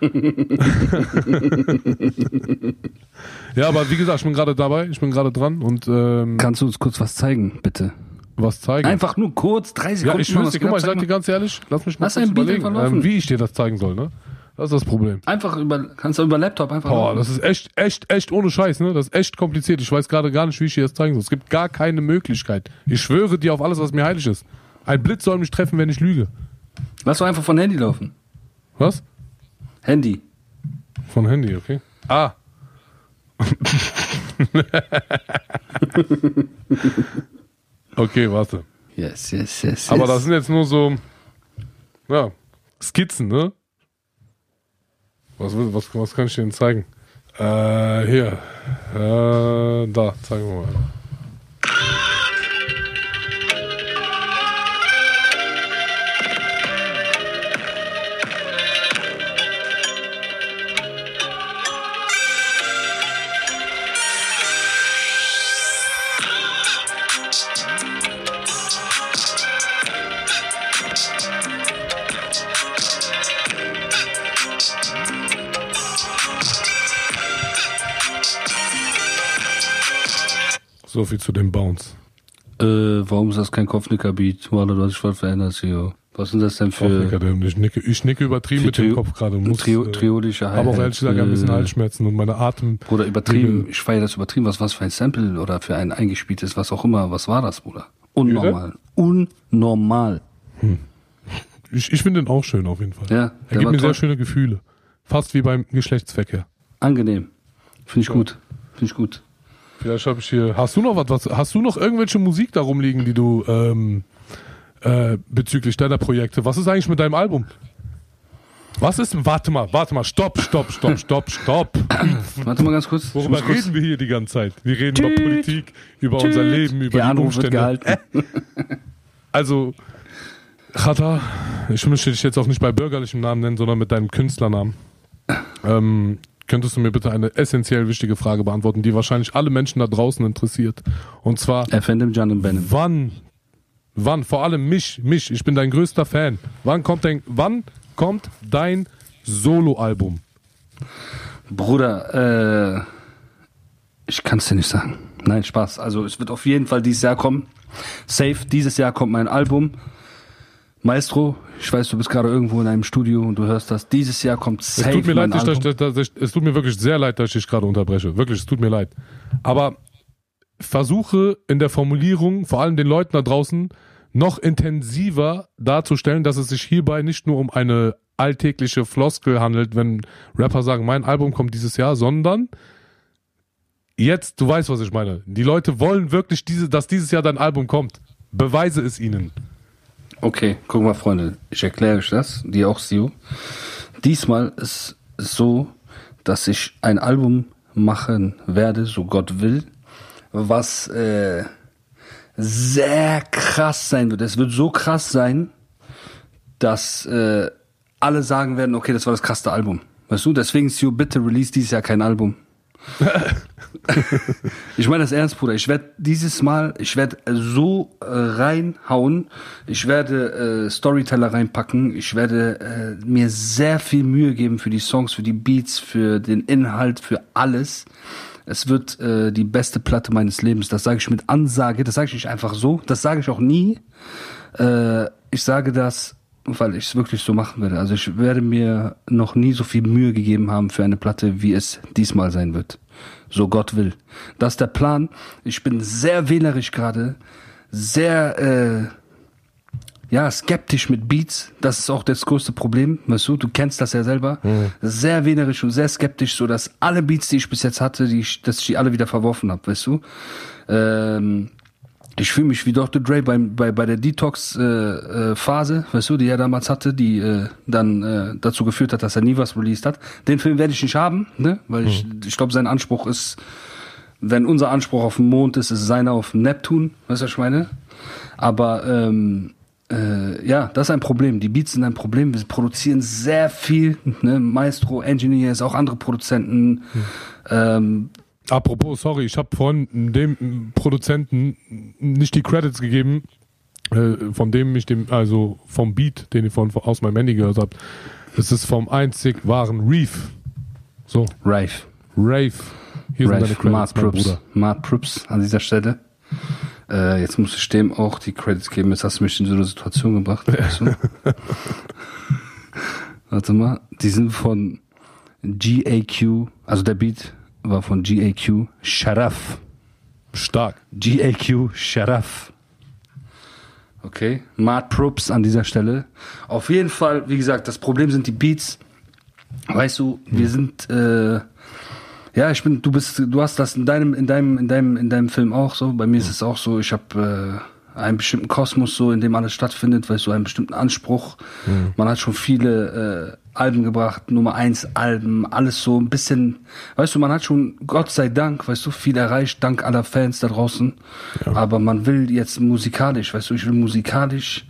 ja, aber wie gesagt, ich bin gerade dabei, ich bin gerade dran und ähm, Kannst du uns kurz was zeigen, bitte? Was zeigen. Einfach nur kurz, drei Ja, Sekunden. ich schwör's dir, guck mal, ich sag dir ganz ehrlich, lass mich mal Lass kurz überlegen, ähm, wie ich dir das zeigen soll, ne? Das ist das Problem. Einfach über, kannst du über Laptop einfach. Boah, laufen. das ist echt, echt, echt ohne Scheiß, ne? Das ist echt kompliziert. Ich weiß gerade gar nicht, wie ich dir das zeigen soll. Es gibt gar keine Möglichkeit. Ich schwöre dir auf alles, was mir heilig ist. Ein Blitz soll mich treffen, wenn ich lüge. Lass doch einfach von Handy laufen. Was? Handy. Von Handy, okay. Ah. okay, warte. Yes, yes, yes. Aber yes. das sind jetzt nur so, ja, Skizzen, ne? Was, was, was kann ich denn zeigen? Äh, hier. Äh, da, zeigen wir mal. So viel zu dem Bounce. Äh, warum ist das kein Kopfnicker-Beat? Warte, du hast dich voll verändert, CEO. Was sind das denn für ich nicke, ich nicke übertrieben mit dem Kopf gerade. Muss, Trio, äh, triolische habe auch ehrlich gesagt ein bisschen äh, Halsschmerzen und meine Atem. Bruder, übertrieben. Ich feiere das übertrieben. Was was für ein Sample oder für ein eingespieltes, was auch immer. Was war das, Bruder? Unnormal. Unnormal. Ich, ich finde den auch schön auf jeden Fall. Ja, er gibt mir sehr schöne Gefühle. Fast wie beim Geschlechtsverkehr. Angenehm. Finde ich gut. Finde ich gut. Vielleicht habe ich hier. Hast du noch was, was? Hast du noch irgendwelche Musik da rumliegen, die du ähm, äh, bezüglich deiner Projekte? Was ist eigentlich mit deinem Album? Was ist? Warte mal, warte mal, stopp, stopp, stopp, stopp, stopp. Warte mal ganz kurz. Worüber muss kurz- reden wir hier die ganze Zeit? Wir reden über Politik, über unser Leben, über Der die Anruf wird Umstände. gehalten. Also, Chata, ich möchte dich jetzt auch nicht bei bürgerlichem Namen nennen, sondern mit deinem Künstlernamen. Ähm, könntest du mir bitte eine essentiell wichtige Frage beantworten, die wahrscheinlich alle Menschen da draußen interessiert? Und zwar, Effendim Can und Benim. wann, wann, vor allem mich, mich, ich bin dein größter Fan. Wann kommt dein, wann kommt dein Soloalbum? Bruder, äh, ich kann es dir nicht sagen. Nein, Spaß. Also es wird auf jeden Fall dieses Jahr kommen. Safe, dieses Jahr kommt mein Album. Maestro, ich weiß, du bist gerade irgendwo in einem Studio und du hörst das. Dieses Jahr kommt Es safe tut mir leid, dass ich, dass ich, es tut mir wirklich sehr leid, dass ich dich gerade unterbreche. Wirklich, es tut mir leid. Aber versuche in der Formulierung, vor allem den Leuten da draußen, noch intensiver darzustellen, dass es sich hierbei nicht nur um eine alltägliche Floskel handelt, wenn Rapper sagen, mein Album kommt dieses Jahr, sondern jetzt, du weißt, was ich meine. Die Leute wollen wirklich, diese, dass dieses Jahr dein Album kommt. Beweise es ihnen. Okay, guck mal, Freunde, ich erkläre euch das, dir auch, Sio. Diesmal ist es so, dass ich ein Album machen werde, so Gott will, was äh, sehr krass sein wird. Es wird so krass sein, dass äh, alle sagen werden, okay, das war das krasseste Album. Weißt du, deswegen, Sio, bitte release dieses Jahr kein Album. Ich meine das ernst, Bruder. Ich werde dieses Mal, ich werde so äh, reinhauen. Ich werde äh, Storyteller reinpacken. Ich werde äh, mir sehr viel Mühe geben für die Songs, für die Beats, für den Inhalt, für alles. Es wird äh, die beste Platte meines Lebens. Das sage ich mit Ansage. Das sage ich nicht einfach so. Das sage ich auch nie. Äh, ich sage das, weil ich es wirklich so machen werde. Also ich werde mir noch nie so viel Mühe gegeben haben für eine Platte, wie es diesmal sein wird. So Gott will. Das ist der Plan. Ich bin sehr wählerisch gerade, sehr äh, ja skeptisch mit Beats. Das ist auch das größte Problem. Weißt du, du kennst das ja selber. Sehr wählerisch und sehr skeptisch, so dass alle Beats, die ich bis jetzt hatte, die ich, dass ich die alle wieder verworfen habe. Weißt du. Ähm, ich fühle mich wie Dr. Dre bei, bei, bei der Detox-Phase, äh, Phase, weißt du, die er damals hatte, die äh, dann äh, dazu geführt hat, dass er nie was released hat. Den Film werde ich nicht haben, ne? weil ich, ich glaube, sein Anspruch ist, wenn unser Anspruch auf dem Mond ist, ist seiner auf Neptun, weißt du, was ich meine? Aber ähm, äh, ja, das ist ein Problem. Die Beats sind ein Problem. Wir produzieren sehr viel, ne? Maestro, Engineers, auch andere Produzenten. Ähm, Apropos, sorry, ich habe vorhin dem Produzenten nicht die Credits gegeben, äh, von dem ich dem, also vom Beat, den ich von, aus meinem Handy gehört habe. Es ist vom einzig wahren Reef. So, Rife. Rave. Hier sind deine Credits, Prups. Bruder. Mart Prups an dieser Stelle. Äh, jetzt muss ich dem auch die Credits geben. Jetzt hast du mich in so eine Situation gebracht. Du? Warte mal. Die sind von GAQ, also der Beat war von GAQ Sharaf. Stark. GAQ Sharaf. Okay. Mart Prups an dieser Stelle. Auf jeden Fall, wie gesagt, das Problem sind die Beats. Weißt du, wir sind, äh, ja, ich bin, du bist, du hast das in deinem, in deinem, in deinem, in deinem Film auch so. Bei mir ist es auch so. Ich habe äh, einen bestimmten Kosmos so, in dem alles stattfindet, weißt du, einen bestimmten Anspruch. Man hat schon viele äh, Alben gebracht, Nummer eins Alben, alles so ein bisschen, weißt du, man hat schon, Gott sei Dank, weißt du, viel erreicht, dank aller Fans da draußen. Aber man will jetzt musikalisch, weißt du, ich will musikalisch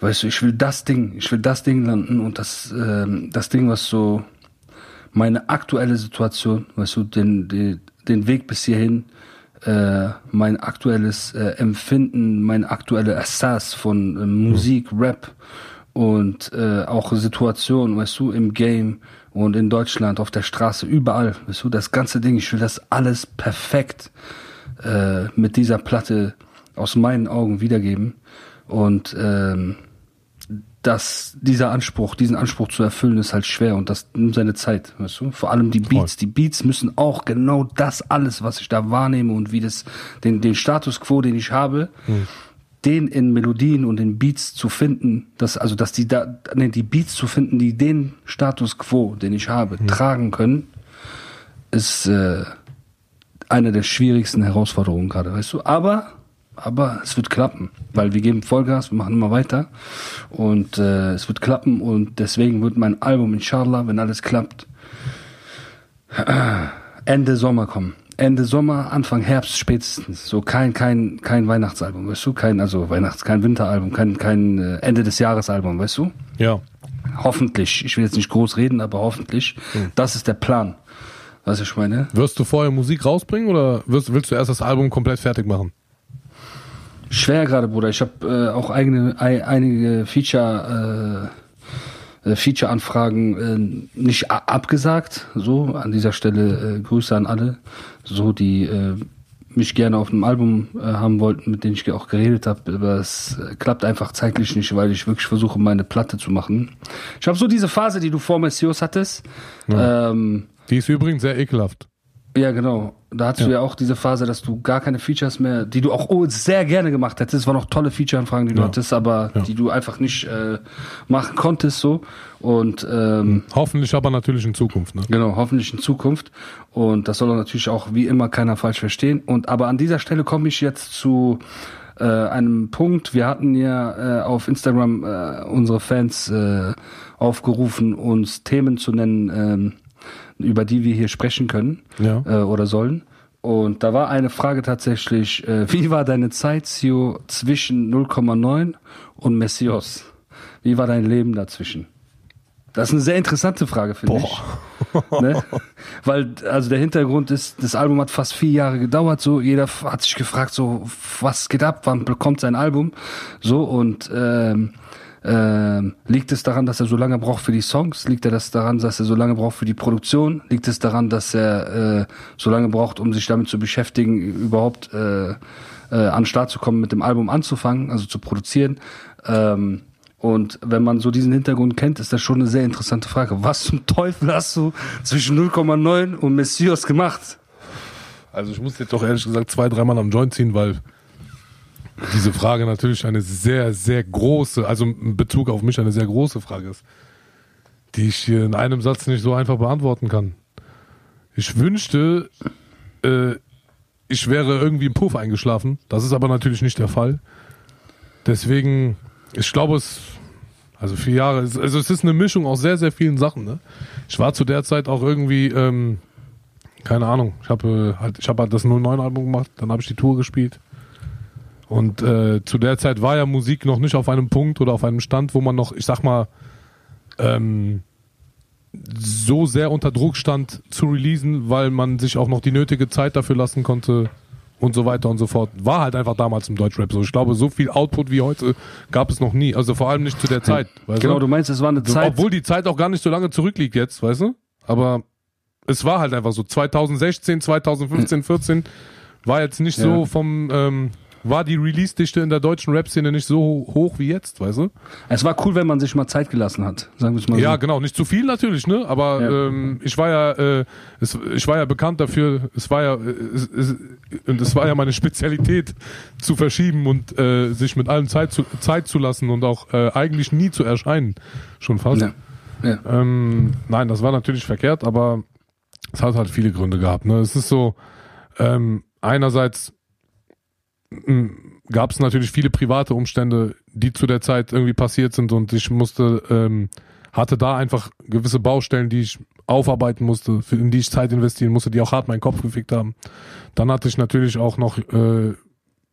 Weißt du, ich will das Ding, ich will das Ding landen und das, ähm, das Ding, was so meine aktuelle Situation, weißt du, den, den, den Weg bis hierhin, äh, mein aktuelles äh, Empfinden, mein aktuelle Assass von äh, Musik, Rap und äh, auch Situation, weißt du, im Game und in Deutschland, auf der Straße, überall, weißt du, das ganze Ding, ich will das alles perfekt äh, mit dieser Platte aus meinen Augen wiedergeben und ähm, dass dieser Anspruch, diesen Anspruch zu erfüllen, ist halt schwer und das nimmt seine Zeit, weißt du? Vor allem die Beats. Die Beats müssen auch genau das alles, was ich da wahrnehme und wie das, den, den Status quo, den ich habe, den in Melodien und in Beats zu finden, dass, also, dass die da, nee, die Beats zu finden, die den Status quo, den ich habe, tragen können, ist, äh, eine der schwierigsten Herausforderungen gerade, weißt du? Aber, aber es wird klappen, weil wir geben Vollgas, wir machen immer weiter und äh, es wird klappen und deswegen wird mein Album inshallah, wenn alles klappt, Ende Sommer kommen. Ende Sommer, Anfang Herbst spätestens. So kein kein kein Weihnachtsalbum, weißt du? Kein also Weihnachts, kein Winteralbum, kein kein äh, Ende des Jahres Album, weißt du? Ja. Hoffentlich. Ich will jetzt nicht groß reden, aber hoffentlich. Das ist der Plan. Was ich meine? Wirst du vorher Musik rausbringen oder wirst, willst du erst das Album komplett fertig machen? Schwer gerade, Bruder. Ich habe äh, auch eigene ei, einige Feature äh, Feature-Anfragen äh, nicht abgesagt. So an dieser Stelle äh, Grüße an alle, so die äh, mich gerne auf einem Album äh, haben wollten, mit denen ich auch geredet habe, aber es äh, klappt einfach zeitlich nicht, weil ich wirklich versuche, meine Platte zu machen. Ich habe so diese Phase, die du vor Messios hattest. Ähm, Die ist übrigens sehr ekelhaft. Ja, genau. Da hattest du Ja. ja auch diese Phase, dass du gar keine Features mehr, die du auch oh, sehr gerne gemacht hättest. Es waren auch tolle Feature-Anfragen, die du Ja. hattest, aber Ja. die du einfach nicht äh, machen konntest so. Und ähm, Hoffentlich aber natürlich in Zukunft. Ne? genau, hoffentlich in Zukunft. Und das soll natürlich auch wie immer keiner falsch verstehen. Und aber an dieser Stelle komme ich jetzt zu äh, einem Punkt. Wir hatten ja äh, auf Instagram äh, unsere Fans äh, aufgerufen, uns Themen zu nennen, ähm, über die wir hier sprechen können Ja. äh, oder sollen. Und da war eine Frage tatsächlich, äh, wie war deine Zeit, Sio, zwischen 0,9 und Messios? Wie war dein Leben dazwischen? Das ist eine sehr interessante Frage, finde ich. Ne? Weil, also der Hintergrund ist, das Album hat fast vier Jahre gedauert, so, jeder hat sich gefragt, so, was geht ab, wann bekommt sein Album? So, und ähm, ähm, liegt es daran, dass er so lange braucht für die Songs? Liegt er das daran, dass er so lange braucht für die Produktion? Liegt es daran, dass er äh, so lange braucht, um sich damit zu beschäftigen, überhaupt äh, äh, an den Start zu kommen, mit dem Album anzufangen, also zu produzieren. Ähm, und wenn man so diesen Hintergrund kennt, ist das schon eine sehr interessante Frage. Was zum Teufel hast du zwischen 0,9 und Messias gemacht? Also ich muss jetzt doch ehrlich gesagt zwei, dreimal am Joint ziehen, weil diese Frage natürlich eine sehr, sehr große, also in Bezug auf mich eine sehr große Frage ist, die ich hier in einem Satz nicht so einfach beantworten kann. Ich wünschte, äh, ich wäre irgendwie im Puff eingeschlafen. Das ist aber natürlich nicht der Fall. Deswegen, ich glaube es, also vier Jahre, also es ist eine Mischung aus sehr, sehr vielen Sachen. Ne? Ich war zu der Zeit auch irgendwie, ähm, keine Ahnung, ich habe halt, ich habe halt das 09-Album gemacht, dann habe ich die Tour gespielt. Und äh, zu der Zeit war ja Musik noch nicht auf einem Punkt oder auf einem Stand, wo man noch, ich sag mal, ähm, so sehr unter Druck stand zu releasen, weil man sich auch noch die nötige Zeit dafür lassen konnte und so weiter und so fort. War halt einfach damals im Deutschrap so. Ich glaube, so viel Output wie heute gab es noch nie. Also vor allem nicht zu der Zeit. Weißt Genau, du? du meinst, es war eine So, Zeit. Obwohl die Zeit auch gar nicht so lange zurückliegt jetzt, weißt du? Aber es war halt einfach so. 2016, 2015, 14 war jetzt nicht so Ja. vom, ähm, war die Release-Dichte in der deutschen Rap-Szene nicht so hoch wie jetzt, weißt du? es war cool, wenn man sich mal Zeit gelassen hat, sagen wir es mal Ja, so. genau, nicht zu viel natürlich, ne? Aber Ja. ähm, ich war ja, äh, es, ich war ja bekannt dafür. Es war ja, es, es, und es war ja meine Spezialität zu verschieben und äh, sich mit allem Zeit zu, Zeit zu lassen und auch äh, eigentlich nie zu erscheinen, schon fast. Ja. Ja. Ähm, nein, das war natürlich verkehrt, aber es hat halt viele Gründe gehabt. Ne? Es ist so, ähm, einerseits gab es natürlich viele private Umstände, die zu der Zeit irgendwie passiert sind und ich musste, ähm, hatte da einfach gewisse Baustellen, die ich aufarbeiten musste, für, in die ich Zeit investieren musste, die auch hart meinen Kopf gefickt haben. Dann hatte ich natürlich auch noch äh,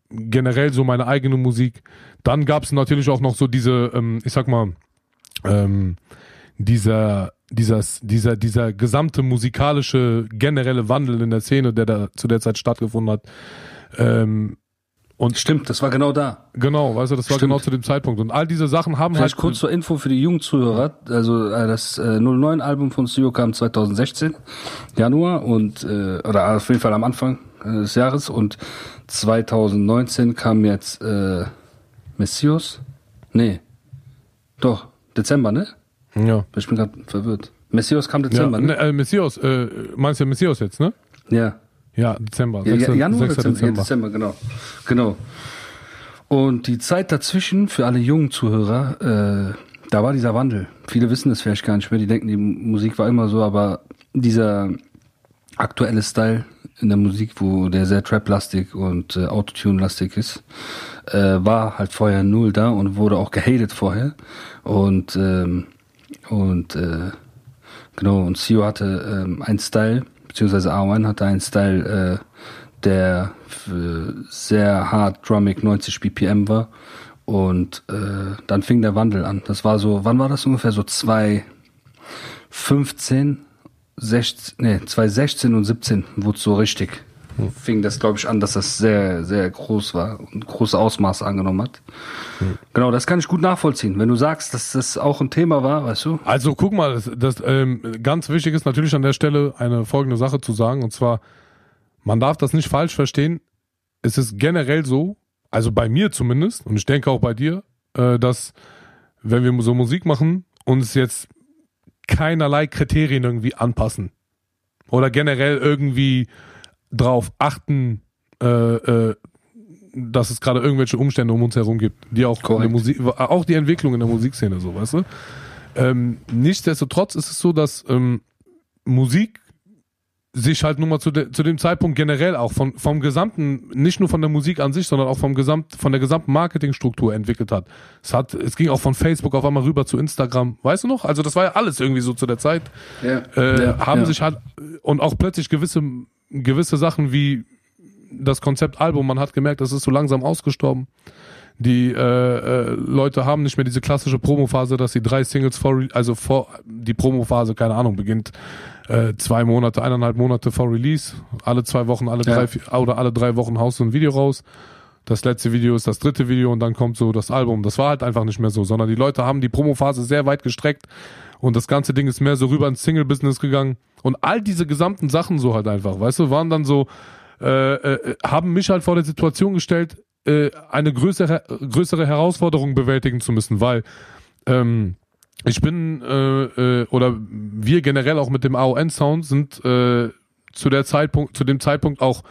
generell so meine eigene Musik. Dann gab es natürlich auch noch so diese, ähm, ich sag mal, ähm, dieser, dieser, dieser, dieser gesamte musikalische generelle Wandel in der Szene, der da zu der Zeit stattgefunden hat. Ähm, und Stimmt, das war genau da. genau, weißt du, das war Stimmt. genau zu dem Zeitpunkt. Und all diese Sachen haben Vielleicht halt kurz zur Info für die jungen Zuhörer. Also äh, das äh, 09-Album von Sio kam 2016, Januar und äh, oder auf jeden Fall am Anfang äh, des Jahres und 2019 kam jetzt äh, Messios. Nee. Doch, Dezember, ne? ja. Ich bin gerade verwirrt. Messios kam Ja, Dezember, ne, ne? äh, Messias, äh, meinst du Messias jetzt, ne? Ja. Ja, Dezember. Ja, 6. ja, Januar, 6. Dezember. Dezember. Dezember, genau. Genau. Und die Zeit dazwischen, für alle jungen Zuhörer, äh, da war dieser Wandel. Viele wissen das vielleicht gar nicht mehr, die denken, die Musik war immer so, aber dieser aktuelle Style in der Musik, wo der sehr Trap-lastig und äh, Autotune-lastig ist, äh, war halt vorher null da und wurde auch gehatet vorher. Und, ähm, und äh, Genau, und Sio hatte ähm, einen Style, beziehungsweise A1 hatte einen Style, äh, der für sehr hart drummig 90 BPM war. Und äh, dann fing der Wandel an. Das war so, wann war das ungefähr? So 2015, 16, nee, 2016 und 17 wurde so richtig. Fing das, glaube ich, an, dass das sehr, sehr groß war und große Ausmaße angenommen hat. Genau, das kann ich gut nachvollziehen. Wenn du sagst, dass das auch ein Thema war, weißt du? Also guck mal, das, das ähm, ganz wichtig ist natürlich an der Stelle eine folgende Sache zu sagen und zwar, man darf das nicht falsch verstehen. Es ist generell so, also bei mir zumindest und ich denke auch bei dir, äh, dass wenn wir so Musik machen, uns jetzt keinerlei Kriterien irgendwie anpassen oder generell irgendwie drauf achten, äh, äh, dass es gerade irgendwelche Umstände um uns herum gibt, die auch in der. Musik, auch die Entwicklung in der Musikszene, so, weißt du? Ähm, nichtsdestotrotz ist es so, dass ähm, Musik sich halt nun mal zu, de, zu dem Zeitpunkt generell auch von, vom gesamten, nicht nur von der Musik an sich, sondern auch vom gesamt, von der gesamten Marketingstruktur entwickelt hat. Es hat, es ging auch von Facebook auf einmal rüber zu Instagram, weißt du noch? Also das war ja alles irgendwie so zu der Zeit Ja. äh, Ja, haben ja. sich halt und auch plötzlich gewisse gewisse Sachen wie das Konzept Album, man hat gemerkt, das ist so langsam ausgestorben. Die äh, äh, Leute haben nicht mehr diese klassische Promophase, dass sie drei Singles vor, also vor die Promophase, keine Ahnung, beginnt äh, zwei Monate, eineinhalb Monate vor Release, alle zwei Wochen, alle Ja. drei vier, oder alle drei Wochen haust du ein Video raus. Das letzte Video ist das dritte Video und dann kommt so das Album. Das war halt einfach nicht mehr so, sondern die Leute haben die Promophase sehr weit gestreckt und das ganze Ding ist mehr so rüber ins Single-Business gegangen. Und all diese gesamten Sachen so halt einfach, weißt du, waren dann so, äh, äh, haben mich halt vor der Situation gestellt, äh, eine größere, größere Herausforderung bewältigen zu müssen, weil ähm, ich bin äh, äh, oder wir generell auch mit dem AON-Sound sind äh, zu der Zeitpunkt, zu dem Zeitpunkt auch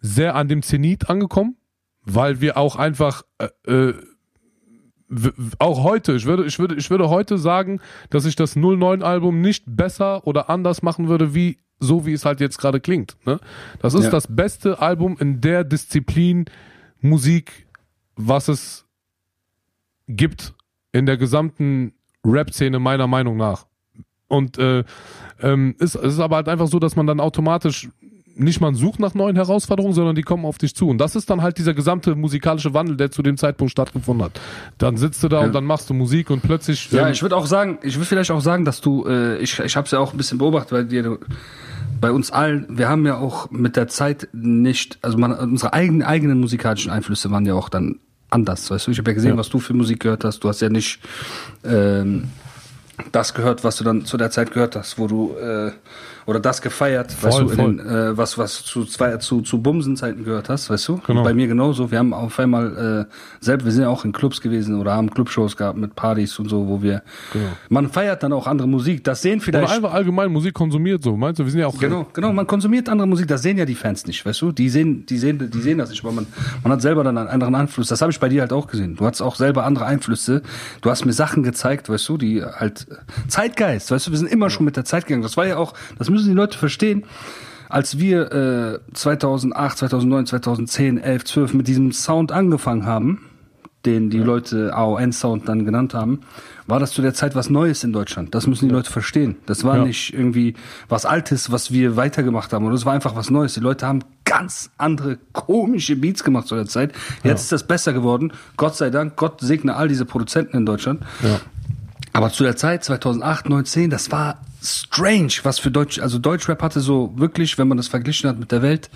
sehr an dem Zenit angekommen, weil wir auch einfach äh, äh, auch heute, ich würde, ich würde, ich würde heute sagen, dass ich das 09-Album nicht besser oder anders machen würde, wie so wie es halt jetzt gerade klingt. Ne? Das ist Ja. das beste Album in der Disziplin Musik, was es gibt in der gesamten Rap-Szene meiner Meinung nach. Und äh, ähm, ist, es ist aber halt einfach so, dass man dann automatisch nicht mal sucht nach neuen Herausforderungen, sondern die kommen auf dich zu. Und das ist dann halt dieser gesamte musikalische Wandel, der zu dem Zeitpunkt stattgefunden hat. Dann sitzt du da Ja. und dann machst du Musik und plötzlich. Ja, ähm, ich würde auch sagen, ich würde vielleicht auch sagen, dass du, äh, ich, ich habe es ja auch ein bisschen beobachtet bei dir, bei uns allen, wir haben ja auch mit der Zeit nicht, also man, unsere eigenen, eigenen musikalischen Einflüsse waren ja auch dann anders, weißt du? Ich habe ja gesehen, Ja. was du für Musik gehört hast. Du hast ja nicht ähm, das gehört, was du dann zu der Zeit gehört hast, wo du äh, oder das gefeiert, weißt Voll, du, in den, äh, was was zu zwei zu zu Bumsenzeiten gehört hast, weißt du? Genau. Und bei mir genauso. Wir haben auf einmal äh, selbst, wir sind ja auch in Clubs gewesen oder haben Clubshows gehabt mit Partys und so, wo wir man feiert dann auch andere Musik. Das sehen oder vielleicht einfach allgemein Musik konsumiert, so meinst du? Wir sind ja auch. Genau, genau, man konsumiert andere Musik, das sehen ja die Fans nicht, weißt du? Die sehen, die sehen, die sehen das nicht, aber man, man hat selber dann einen anderen Einfluss. Das habe ich bei dir halt auch gesehen. Du hattest auch selber andere Einflüsse. Du hast mir Sachen gezeigt, weißt du, die halt Zeitgeist, weißt du, wir sind immer schon mit der Zeit gegangen. Das war ja auch, das müssen die Leute verstehen. Als wir äh, 2008, 2009, 2010, 11, 12 mit diesem Sound angefangen haben, den die Leute AON-Sound dann genannt haben, war das zu der Zeit was Neues in Deutschland. Das müssen die Leute verstehen. Das war Ja. nicht irgendwie was Altes, was wir weitergemacht haben. Oder es war einfach was Neues. Die Leute haben ganz andere komische Beats gemacht zu der Zeit. Jetzt ist das besser geworden. Gott sei Dank. Gott segne all diese Produzenten in Deutschland. Ja. Aber zu der Zeit, 2008, 9, 10, das war strange, was für Deutsch, also Deutschrap hatte so wirklich, wenn man das verglichen hat mit der Welt,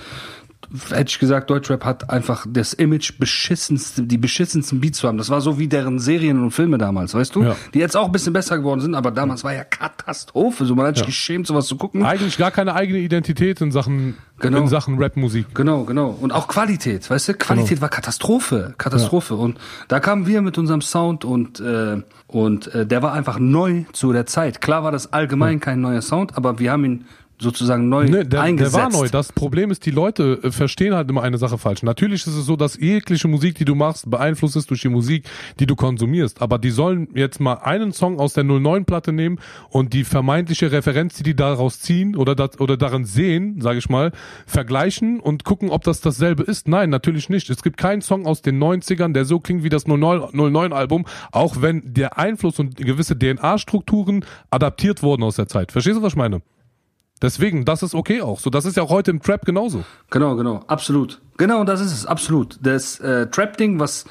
hätte ich gesagt, Deutschrap hat einfach das Image beschissenste, die beschissensten Beats zu haben. Das war so wie deren Serien und Filme damals, weißt du? Ja. Die jetzt auch ein bisschen besser geworden sind, aber damals war ja Katastrophe. So, man hat sich Ja. geschämt, sowas zu gucken. Eigentlich gar keine eigene Identität in Sachen, Genau. in Sachen Rap-Musik. Genau, genau. Und auch Qualität, weißt du? Qualität Genau. war Katastrophe, Katastrophe. Und da kamen wir mit unserem Sound und äh, und äh, der war einfach neu zu der Zeit. Klar war das allgemein kein neuer Sound, aber wir haben ihn sozusagen neu Nee, der, der eingesetzt. war neu. Das Problem ist, die Leute äh, verstehen halt immer eine Sache falsch. Natürlich ist es so, dass jegliche Musik, die du machst, beeinflusst ist durch die Musik, die du konsumierst. Aber die sollen jetzt mal einen Song aus der 09-Platte nehmen und die vermeintliche Referenz, die die daraus ziehen oder, das, oder darin sehen, sage ich mal, vergleichen und gucken, ob das dasselbe ist. Nein, natürlich nicht. Es gibt keinen Song aus den 90ern, der so klingt wie das 09-Album, auch wenn der Einfluss und gewisse DNA-Strukturen adaptiert wurden aus der Zeit. Verstehst du, was ich meine? Deswegen, das ist okay auch. So, das ist ja auch heute im Trap genauso. Genau, genau, absolut. Genau, das ist es, absolut. Das äh, Trap-Ding, was,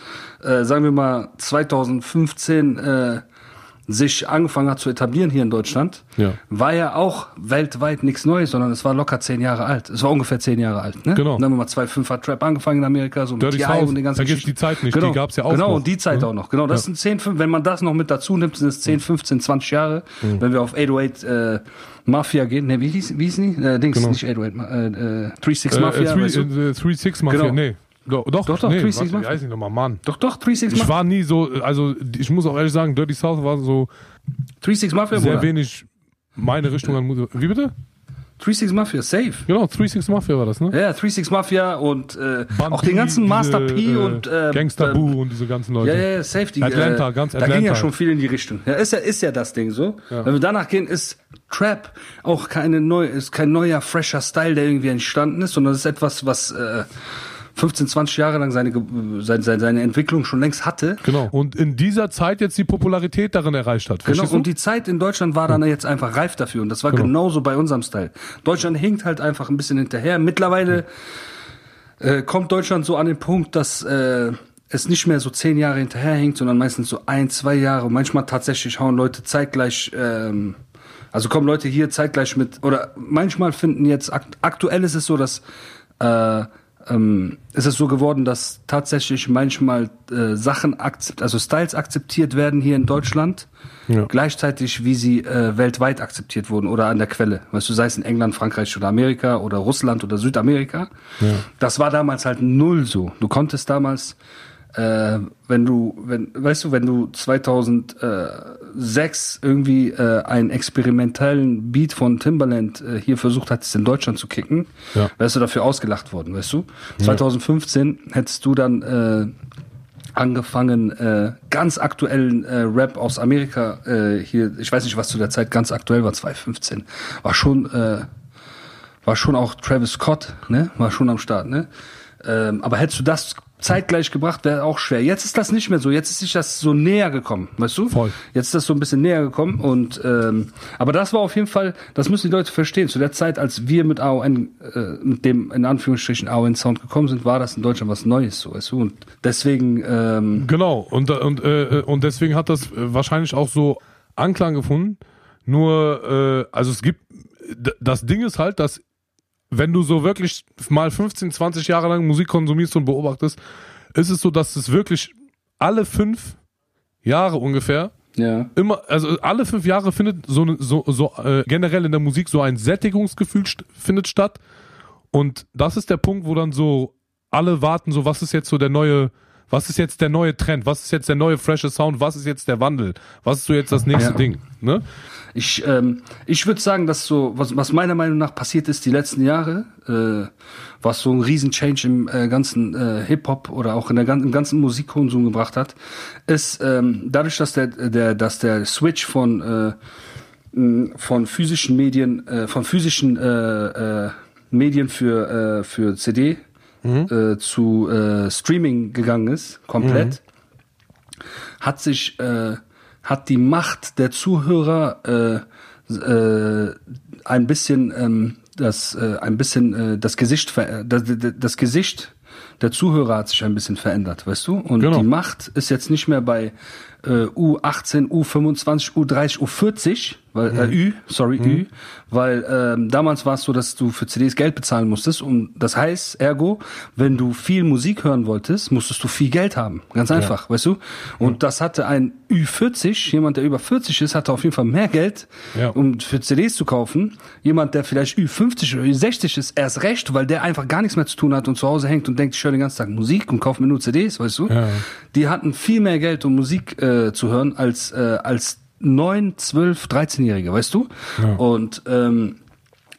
äh, sagen wir mal, 2015 äh, sich angefangen hat zu etablieren hier in Deutschland, Ja. war ja auch weltweit nichts Neues, sondern es war locker zehn Jahre alt. Es war ungefähr zehn Jahre alt. Ne? Genau. Dann haben wir mal 2,5 hat Trap angefangen in Amerika, so mit Dirty T.I. South, und den ganzen vergiss Geschichten. die Zeit nicht, genau. die gab's ja auch Genau, noch. und die Zeit Ja. auch noch. Genau, das Ja. sind 10, 5, wenn man das noch mit dazu nimmt, sind es 10, 15, 20 Jahre. Wenn wir auf 808 äh, Mafia gehen, ne, wie hieß, wie hieß die? Äh, Dings, Genau. nicht 808, Ma- äh, äh, 36 Äh, Mafia, äh, weißt du? three, äh, three Six Mafia, Genau. nee. Doch, doch, Doch, doch, nee, Three Six warte, wie Mafia. heißt nochmal, Mann. Doch, doch, 36 Ich Mafia. war nie so, also ich muss auch ehrlich sagen, Dirty South war so 36 Mafia, sehr Bruder. wenig meine Richtung an Musik. Wie bitte? 36 Mafia, safe. Genau, Three Six Mafia war das, ne? Ja, 36 Mafia und äh, auch den ganzen Master P äh, und äh, Gangster äh, Boo und diese ganzen Leute. Ja, ja, ja, safe. Die, Atlanta, äh, ganz Da ging Atlanta. ja schon viel in die Richtung. Ja, ist ja, ist ja das Ding so. Ja. Wenn wir danach gehen, ist Trap auch keine neu, ist kein neuer, fresher Style, der irgendwie entstanden ist, sondern es ist etwas, was äh, 15, 20 Jahre lang seine, seine, seine, Entwicklung schon längst hatte. Genau. Und in dieser Zeit jetzt die Popularität darin erreicht hat. Genau, du? und die Zeit in Deutschland war dann jetzt einfach reif dafür und das war Genau. genauso bei unserem Style. Deutschland hinkt halt einfach ein bisschen hinterher. Mittlerweile äh, kommt Deutschland so an den Punkt, dass äh, es nicht mehr so zehn Jahre hinterher hinkt, sondern meistens so ein, zwei Jahre. Und manchmal tatsächlich hauen Leute zeitgleich, ähm, also kommen Leute hier zeitgleich mit, oder manchmal finden jetzt, akt aktuell ist es so, dass äh, ähm, ist es so geworden, dass tatsächlich manchmal äh, Sachen, akzept, also Styles akzeptiert werden hier in Deutschland, Ja. gleichzeitig wie sie äh, weltweit akzeptiert wurden oder an der Quelle. Weißt du, sei es in England, Frankreich oder Amerika oder Russland oder Südamerika. Das war damals halt null so. Du konntest damals, äh, wenn du, wenn, weißt du, wenn du 2006 irgendwie äh, einen experimentellen Beat von Timbaland äh, hier versucht hattest in Deutschland zu kicken, Ja. wärst du dafür ausgelacht worden, weißt du? 2015 hättest du dann äh, angefangen, äh, ganz aktuellen äh, Rap aus Amerika äh, hier, ich weiß nicht, was zu der Zeit ganz aktuell war, 2015, war schon, äh, war schon auch Travis Scott, ne, war schon am Start, ne? Ähm, aber hättest du das zeitgleich gebracht, wäre auch schwer. Jetzt ist das nicht mehr so. Jetzt ist sich das so näher gekommen, weißt du? Voll. Jetzt ist das so ein bisschen näher gekommen und ähm, aber das war auf jeden Fall, das müssen die Leute verstehen. Zu der Zeit, als wir mit AON, äh, mit dem in Anführungsstrichen AON Sound gekommen sind, war das in Deutschland was Neues, so weißt du. Und deswegen ähm, Genau, und, und, äh, und deswegen hat das äh, wahrscheinlich auch so Anklang gefunden. Nur, äh, also es gibt, das Ding ist halt, dass wenn du so wirklich mal 15, 20 Jahre lang Musik konsumierst und beobachtest, ist es so, dass es wirklich alle fünf Jahre ungefähr ja, immer, also alle fünf Jahre findet so, so, so äh, generell in der Musik so ein Sättigungsgefühl st findet statt. Und das ist der Punkt, wo dann so alle warten, so was ist jetzt so der neue, was ist jetzt der neue Trend, was ist jetzt der neue frische Sound, was ist jetzt der Wandel, was ist so jetzt das nächste Ja. Ding, ne? Ich, ähm, ich würde sagen, dass so, was, was meiner Meinung nach passiert ist die letzten Jahre, äh, was so ein Riesen-Change im äh, ganzen äh, Hip-Hop oder auch in der, im ganzen Musikkonsum gebracht hat, ist ähm, dadurch, dass der, der, dass der Switch von, äh, von physischen Medien, äh, von physischen äh, äh, Medien für, äh, für CD äh, zu äh, Streaming gegangen ist, komplett hat sich äh, hat die Macht der Zuhörer äh, äh, ein bisschen ähm, das äh, ein bisschen äh, das Gesicht ver das, das Gesicht der Zuhörer hat sich ein bisschen verändert, weißt du? Und Genau. die Macht ist jetzt nicht mehr bei äh, U18, U25, U30, U40, weil äh, Ü, sorry, Ü, weil ähm, damals war es so, dass du für CDs Geld bezahlen musstest und das heißt, ergo, wenn du viel Musik hören wolltest, musstest du viel Geld haben, ganz einfach, weißt du? Und das hatte ein Ü40, jemand, der über 40 ist, hatte auf jeden Fall mehr Geld, Ja. um für CDs zu kaufen. Jemand, der vielleicht Ü50 oder Ü60 ist, erst recht, weil der einfach gar nichts mehr zu tun hat und zu Hause hängt und denkt, ich höre den ganzen Tag Musik und kaufe mir nur CDs, weißt du? Ja. Die hatten viel mehr Geld, um Musik äh, zu hören, als, äh, als 9, 12, 13-Jährige, weißt du? Und ähm,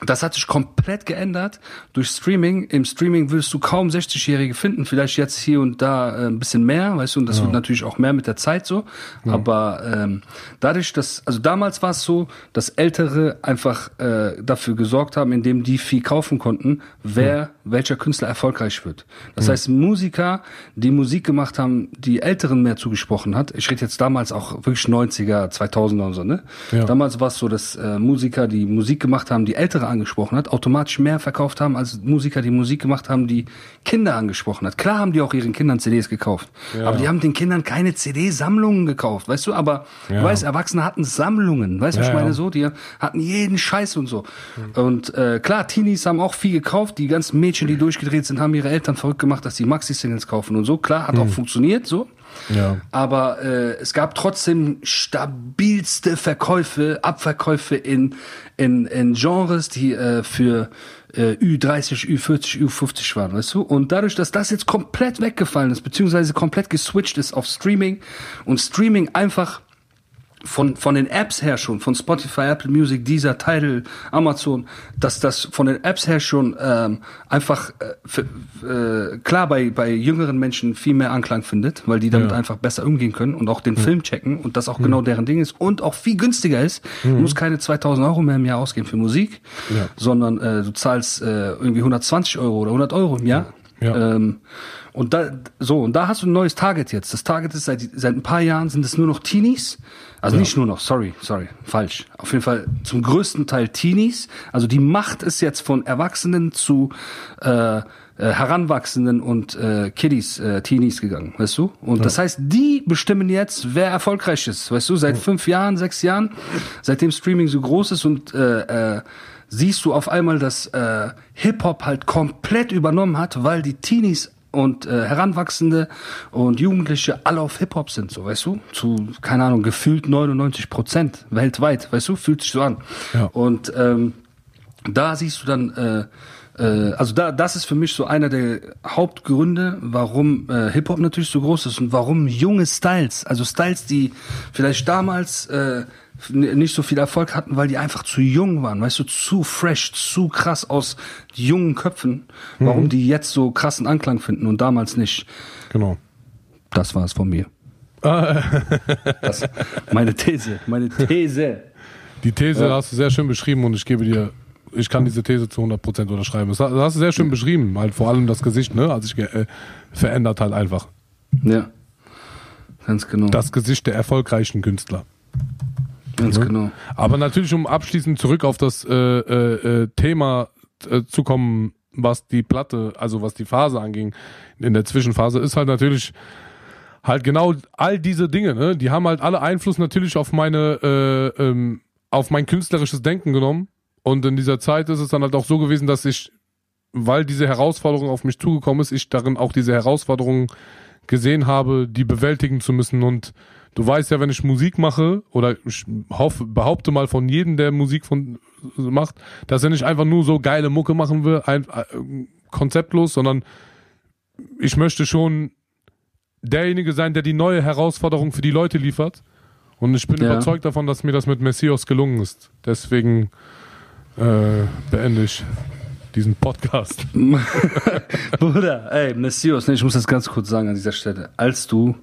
das hat sich komplett geändert durch Streaming. Im Streaming wirst du kaum 60-Jährige finden, vielleicht jetzt hier und da äh, ein bisschen mehr, weißt du, und das wird natürlich auch mehr mit der Zeit so. Aber ähm, dadurch, dass, also damals war es so, dass Ältere einfach äh, dafür gesorgt haben, indem die viel kaufen konnten, wer, welcher Künstler erfolgreich wird. Das heißt, Musiker, die Musik gemacht haben, die Älteren mehr zugesprochen hat, ich rede jetzt damals auch wirklich 90er, 2000er und so, ne? Ja. Damals war es so, dass äh, Musiker, die Musik gemacht haben, die Ältere angesprochen hat, automatisch mehr verkauft haben als Musiker, die Musik gemacht haben, die Kinder angesprochen hat. Klar haben die auch ihren Kindern CDs gekauft, aber die haben den Kindern keine CD-Sammlungen gekauft, weißt du? Aber Ja. du weißt, Erwachsene hatten Sammlungen, weißt du, Ja, ich meine ja. so? Die hatten jeden Scheiß und so. Und äh, klar, Teenies haben auch viel gekauft. Die ganzen Mädchen, die durchgedreht sind, haben ihre Eltern verrückt gemacht, dass sie Maxi-Singles kaufen und so. Klar, hat auch funktioniert so. Ja. Aber äh, es gab trotzdem stabilste Verkäufe, Abverkäufe in, in, in Genres, die äh, für äh, Ü30, Ü40, Ü50 waren, weißt du? Und dadurch, dass das jetzt komplett weggefallen ist, beziehungsweise komplett geswitcht ist auf Streaming und Streaming einfach von, von den Apps her schon, von Spotify, Apple Music, Deezer, Tidal, Amazon, dass das von den Apps her schon ähm, einfach äh, für, äh, klar bei, bei jüngeren Menschen viel mehr Anklang findet, weil die damit Ja. einfach besser umgehen können und auch den Film checken und das auch genau deren Ding ist und auch viel günstiger ist. Du musst keine 2000 Euro mehr im Jahr ausgeben für Musik, Ja. sondern äh, du zahlst äh, irgendwie 120 Euro oder 100 Euro im Jahr. Ja. Ähm, und da, so, und da hast du ein neues Target jetzt. Das Target ist seit, seit ein paar Jahren sind es nur noch Teenies. Also nicht nur noch, sorry, sorry, falsch. Auf jeden Fall zum größten Teil Teenies. Also die Macht ist jetzt von Erwachsenen zu, äh, äh, Heranwachsenden und äh, Kiddies, äh, Teenies gegangen, weißt du? Und das heißt, die bestimmen jetzt, wer erfolgreich ist, weißt du? Seit fünf Jahren, sechs Jahren, seitdem Streaming so groß ist und äh, äh, siehst du auf einmal, dass äh, Hip-Hop halt komplett übernommen hat, weil die Teenies und äh, Heranwachsende und Jugendliche alle auf Hip-Hop sind, so, weißt du? Zu, keine Ahnung, gefühlt 99 Prozent weltweit, weißt du? Fühlt sich so an. Ja. Und ähm, da siehst du dann, äh, äh, also da, das ist für mich so einer der Hauptgründe, warum äh, Hip-Hop natürlich so groß ist und warum junge Styles, also Styles, die vielleicht damals äh, nicht so viel Erfolg hatten, weil die einfach zu jung waren, weißt du, zu fresh, zu krass aus jungen Köpfen, warum die jetzt so krassen Anklang finden und damals nicht. Genau. Das war es von mir. das, meine These, meine These. Die These hast du sehr schön beschrieben und ich gebe dir, ich kann diese These zu 100% unterschreiben. Das hast du sehr schön beschrieben, halt vor allem das Gesicht, ne? Also ich äh, verändert halt einfach. Ja. Ganz genau. Das Gesicht der erfolgreichen Künstler. Ganz genau. Aber natürlich, um abschließend zurück auf das äh, äh, äh, Thema äh, zu kommen, was die Platte, also was die Phase anging, in der Zwischenphase, ist halt natürlich halt genau all diese Dinge, ne? Die haben halt alle Einfluss natürlich auf meine, äh, ähm, auf mein künstlerisches Denken genommen. Und in dieser Zeit ist es dann halt auch so gewesen, dass ich, weil diese Herausforderung auf mich zugekommen ist, ich darin auch diese Herausforderung gesehen habe, die bewältigen zu müssen. Und du weißt ja, wenn ich Musik mache, oder ich hoffe, behaupte mal von jedem, der Musik von macht, dass er nicht einfach nur so geile Mucke machen will, ein, äh, konzeptlos, sondern ich möchte schon derjenige sein, der die neue Herausforderung für die Leute liefert. Und ich bin Ja. überzeugt davon, dass mir das mit Messias gelungen ist. Deswegen äh, beende ich diesen Podcast. Bruder, ey, Messias, ne, ich muss das ganz kurz sagen an dieser Stelle. Als du,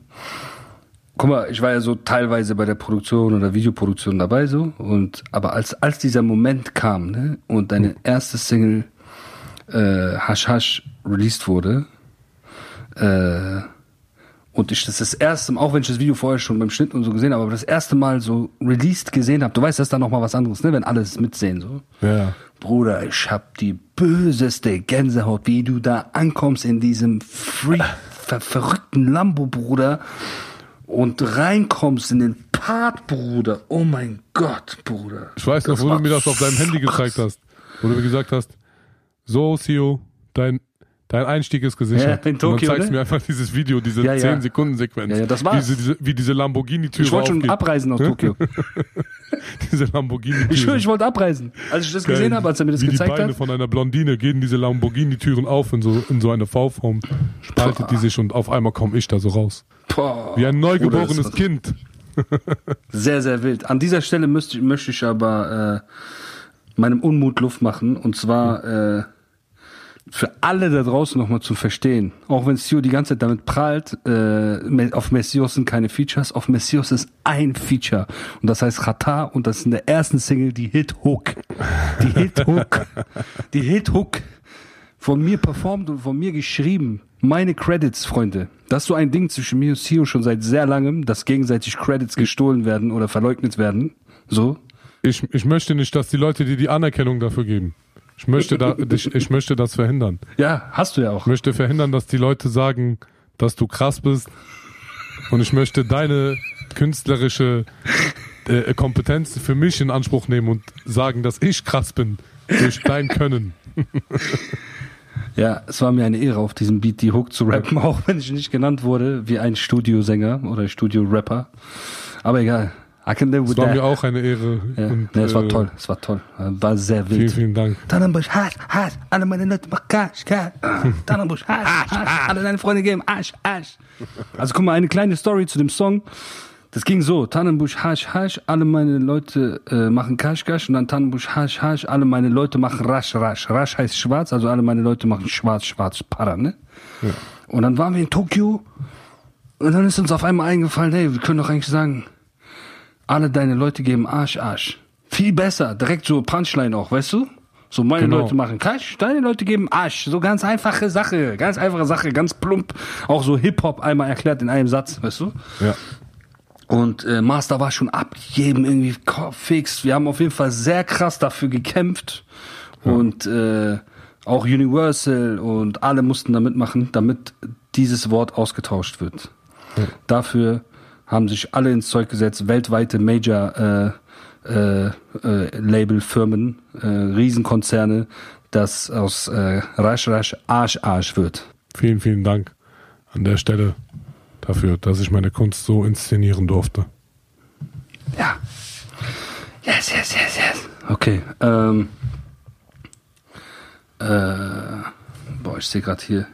guck mal, ich war ja so teilweise bei der Produktion oder Videoproduktion dabei so und aber als als dieser Moment kam, ne, und deine erste Single äh, Hash Hash released wurde, äh, und ich das das erste Mal, auch wenn ich das Video vorher schon beim Schnitt und so gesehen habe, aber das erste Mal so released gesehen habe, du weißt, das ist dann noch mal was anderes, ne, wenn alles mitsehen so. Ja. Bruder, ich hab die böseste Gänsehaut, wie du da ankommst in diesem freak, ver verrückten Lambo, Bruder, und reinkommst in den Part, Bruder. Oh mein Gott, Bruder. Ich weiß noch, wo du mir das auf deinem Handy gezeigt hast. Wo du mir gesagt hast, so, Sio, dein, dein Einstieg ist gesichert. Ja, in Und dann Tokio, zeigst ne? mir einfach dieses Video, diese Ja, ja. 10-Sekunden-Sequenz. Ja, ja, das war's. Diese, diese, wie diese Lamborghini-Tür Ich wollte schon abreisen aus Tokio. Diese Lamborghini-Tür. Ich ich wollte abreisen. Als ich das gesehen habe, als er mir das wie gezeigt die Beine hat. von einer Blondine gehen diese Lamborghini-Türen auf in so, in so eine V-Form. Spaltet die sich und auf einmal komme ich da so raus. Boah, Wie ein Bruder, neugeborenes war Kind. Sehr, sehr wild. An dieser Stelle müsste, möchte ich aber äh, meinem Unmut Luft machen. Und zwar äh, für alle da draußen nochmal zu verstehen. Auch wenn Sio die ganze Zeit damit prahlt, äh, auf Messios sind keine Features, auf Messios ist ein Feature. Und das heißt Chata und das ist in der ersten Single die Hit Hook. Die Hit Hook. Die Hit Hook. Von mir performt und von mir geschrieben. Meine Credits, Freunde. Das ist so ein Ding zwischen mir und Sio schon seit sehr langem, dass gegenseitig Credits gestohlen werden oder verleugnet werden. So. Ich, ich möchte nicht, dass die Leute dir die Anerkennung dafür geben. Ich möchte, da, ich, ich möchte das verhindern. Ja, hast du ja auch. Ich möchte verhindern, dass die Leute sagen, dass du krass bist. Und ich möchte deine künstlerische äh, Kompetenz für mich in Anspruch nehmen und sagen, dass ich krass bin durch dein Können. Ja, es war mir eine Ehre, auf diesem Beat die Hook zu rappen, auch wenn ich nicht genannt wurde wie ein Studiosänger oder Studio-Rapper. Aber egal. With Es war mir auch eine Ehre. ja. Und, nee, es war äh, toll, es war toll. War sehr Vielen, wild. vielen Dank. Tannenbusch, Hasch, Hasch, alle meine Leute machen Cash, Cash. Tannenbusch, Hasch, Hasch, alle deine Freunde geben Asch, Asch. Also guck mal, eine kleine Story zu dem Song. Das ging so, Tannenbusch, Hasch, Hasch, alle meine Leute äh, machen Cash, Cash und dann Tannenbusch, Hasch, Hasch, alle meine Leute machen Rasch, Rasch. Rasch heißt schwarz, also alle meine Leute machen schwarz, schwarz, Para, ne? Und dann waren wir in Tokio und dann ist uns auf einmal eingefallen, hey, wir können doch eigentlich sagen, alle deine Leute geben Arsch, Arsch. Viel besser, direkt so Punchline auch, weißt du? So meine Genau. Leute machen Cash, deine Leute geben Arsch. So ganz einfache Sache, ganz einfache Sache, ganz plump. Auch so Hip-Hop einmal erklärt in einem Satz, weißt du? Ja. Und äh, Master war schon ab jedem irgendwie fix. Wir haben auf jeden Fall sehr krass dafür gekämpft. Und äh, Auch Universal und alle mussten da mitmachen, damit dieses Wort ausgetauscht wird. Dafür haben sich alle ins Zeug gesetzt, weltweite Major äh, äh, äh, Labelfirmen, äh, Riesenkonzerne, dass aus äh, Rasch Rasch Arsch Arsch wird. Vielen, vielen Dank an der Stelle dafür, dass ich meine Kunst so inszenieren durfte. Ja. Yes, yes, yes, yes. Okay. Ähm, äh, boah, ich sehe gerade hier,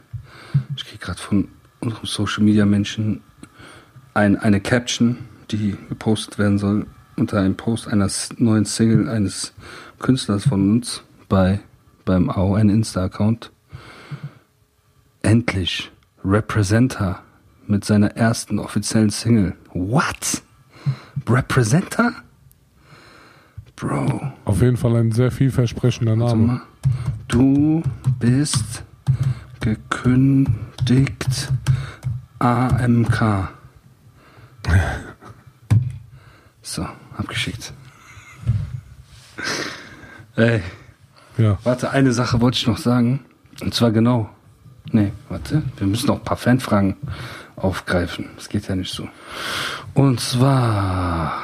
ich kriege gerade von unserem Social Media Menschen ein, eine Caption, die gepostet werden soll unter einem Post einer neuen Single eines Künstlers von uns bei beim AON Insta Account. Endlich Representer mit seiner ersten offiziellen Single. What? Representer? Bro, Auf jeden Fall ein sehr vielversprechender Name. Du bist gekündigt AMK. So, abgeschickt. Ey, Ja. warte, eine Sache wollte ich noch sagen. Und zwar genau. Nee, warte, wir müssen noch ein paar Fanfragen aufgreifen. Das geht ja nicht so. Und zwar,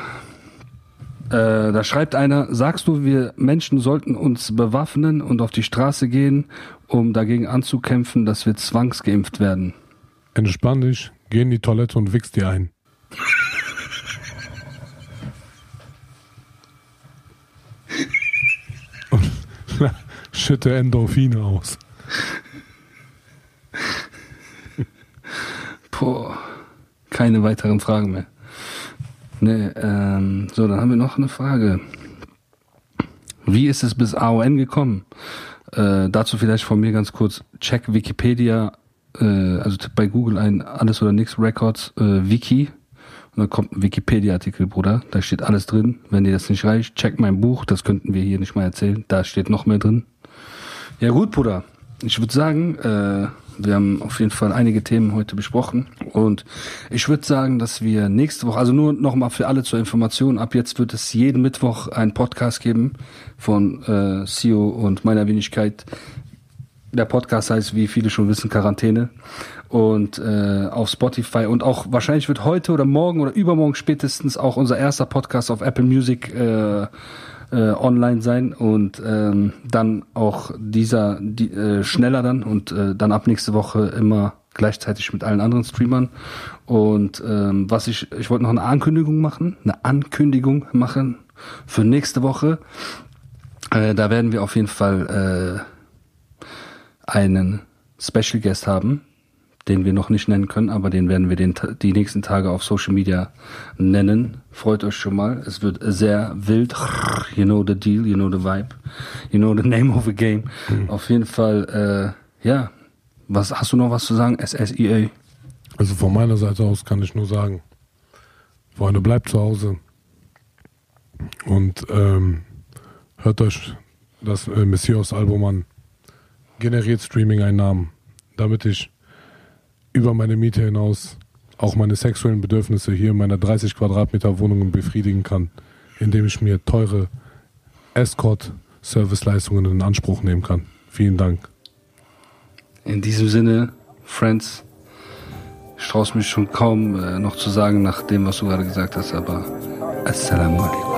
äh, da schreibt einer, sagst du, wir Menschen sollten uns bewaffnen und auf die Straße gehen, um dagegen anzukämpfen, dass wir zwangsgeimpft werden? Entspann dich, geh in die Toilette und wichs dir ein. Und schütte Endorphine aus. Boah, keine weiteren Fragen mehr. Nee, ähm, so, dann haben wir noch eine Frage. Wie ist es bis AON gekommen? Äh, dazu vielleicht von mir ganz kurz. Check Wikipedia, äh, also tipp bei Google ein Alles oder Nix Records äh, Wiki. Und dann kommt ein Wikipedia-Artikel, Bruder. Da steht alles drin. Wenn dir das nicht reicht, check mein Buch. Das könnten wir hier nicht mal erzählen. Da steht noch mehr drin. Ja gut, Bruder. Ich würde sagen, äh, wir haben auf jeden Fall einige Themen heute besprochen und ich würde sagen, dass wir nächste Woche, also nur nochmal für alle zur Information, ab jetzt wird es jeden Mittwoch einen Podcast geben von äh, CEO und meiner Wenigkeit. Der Podcast heißt, wie viele schon wissen, Quarantäne. Und äh, auf Spotify. Und auch wahrscheinlich wird heute oder morgen oder übermorgen spätestens auch unser erster Podcast auf Apple Music äh, äh, online sein. Und ähm, dann auch dieser die, äh, schneller dann. Und äh, dann ab nächste Woche immer gleichzeitig mit allen anderen Streamern. Und ähm, was ich ich wollte noch eine Ankündigung machen eine Ankündigung machen für nächste Woche. Äh, da werden wir auf jeden Fall äh, einen Special Guest haben den wir noch nicht nennen können, aber den werden wir den, die nächsten Tage auf Social Media nennen. Freut euch schon mal. Es wird sehr wild. You know the deal, you know the vibe, you know the name of the game. Auf jeden Fall, äh, ja. Was hast du noch was zu sagen? SSEA. Also von meiner Seite aus kann ich nur sagen, Freunde, bleibt zu Hause und ähm, hört euch das äh, Messias Album an generiert Streaming-Einnahmen, damit ich über meine Miete hinaus auch meine sexuellen Bedürfnisse hier in meiner 30 Quadratmeter Wohnung befriedigen kann, indem ich mir teure Escort-Serviceleistungen in Anspruch nehmen kann. Vielen Dank. In diesem Sinne, Friends, ich traue es mich schon kaum äh, noch zu sagen nach dem, was du gerade gesagt hast, aber Assalamu alaikum.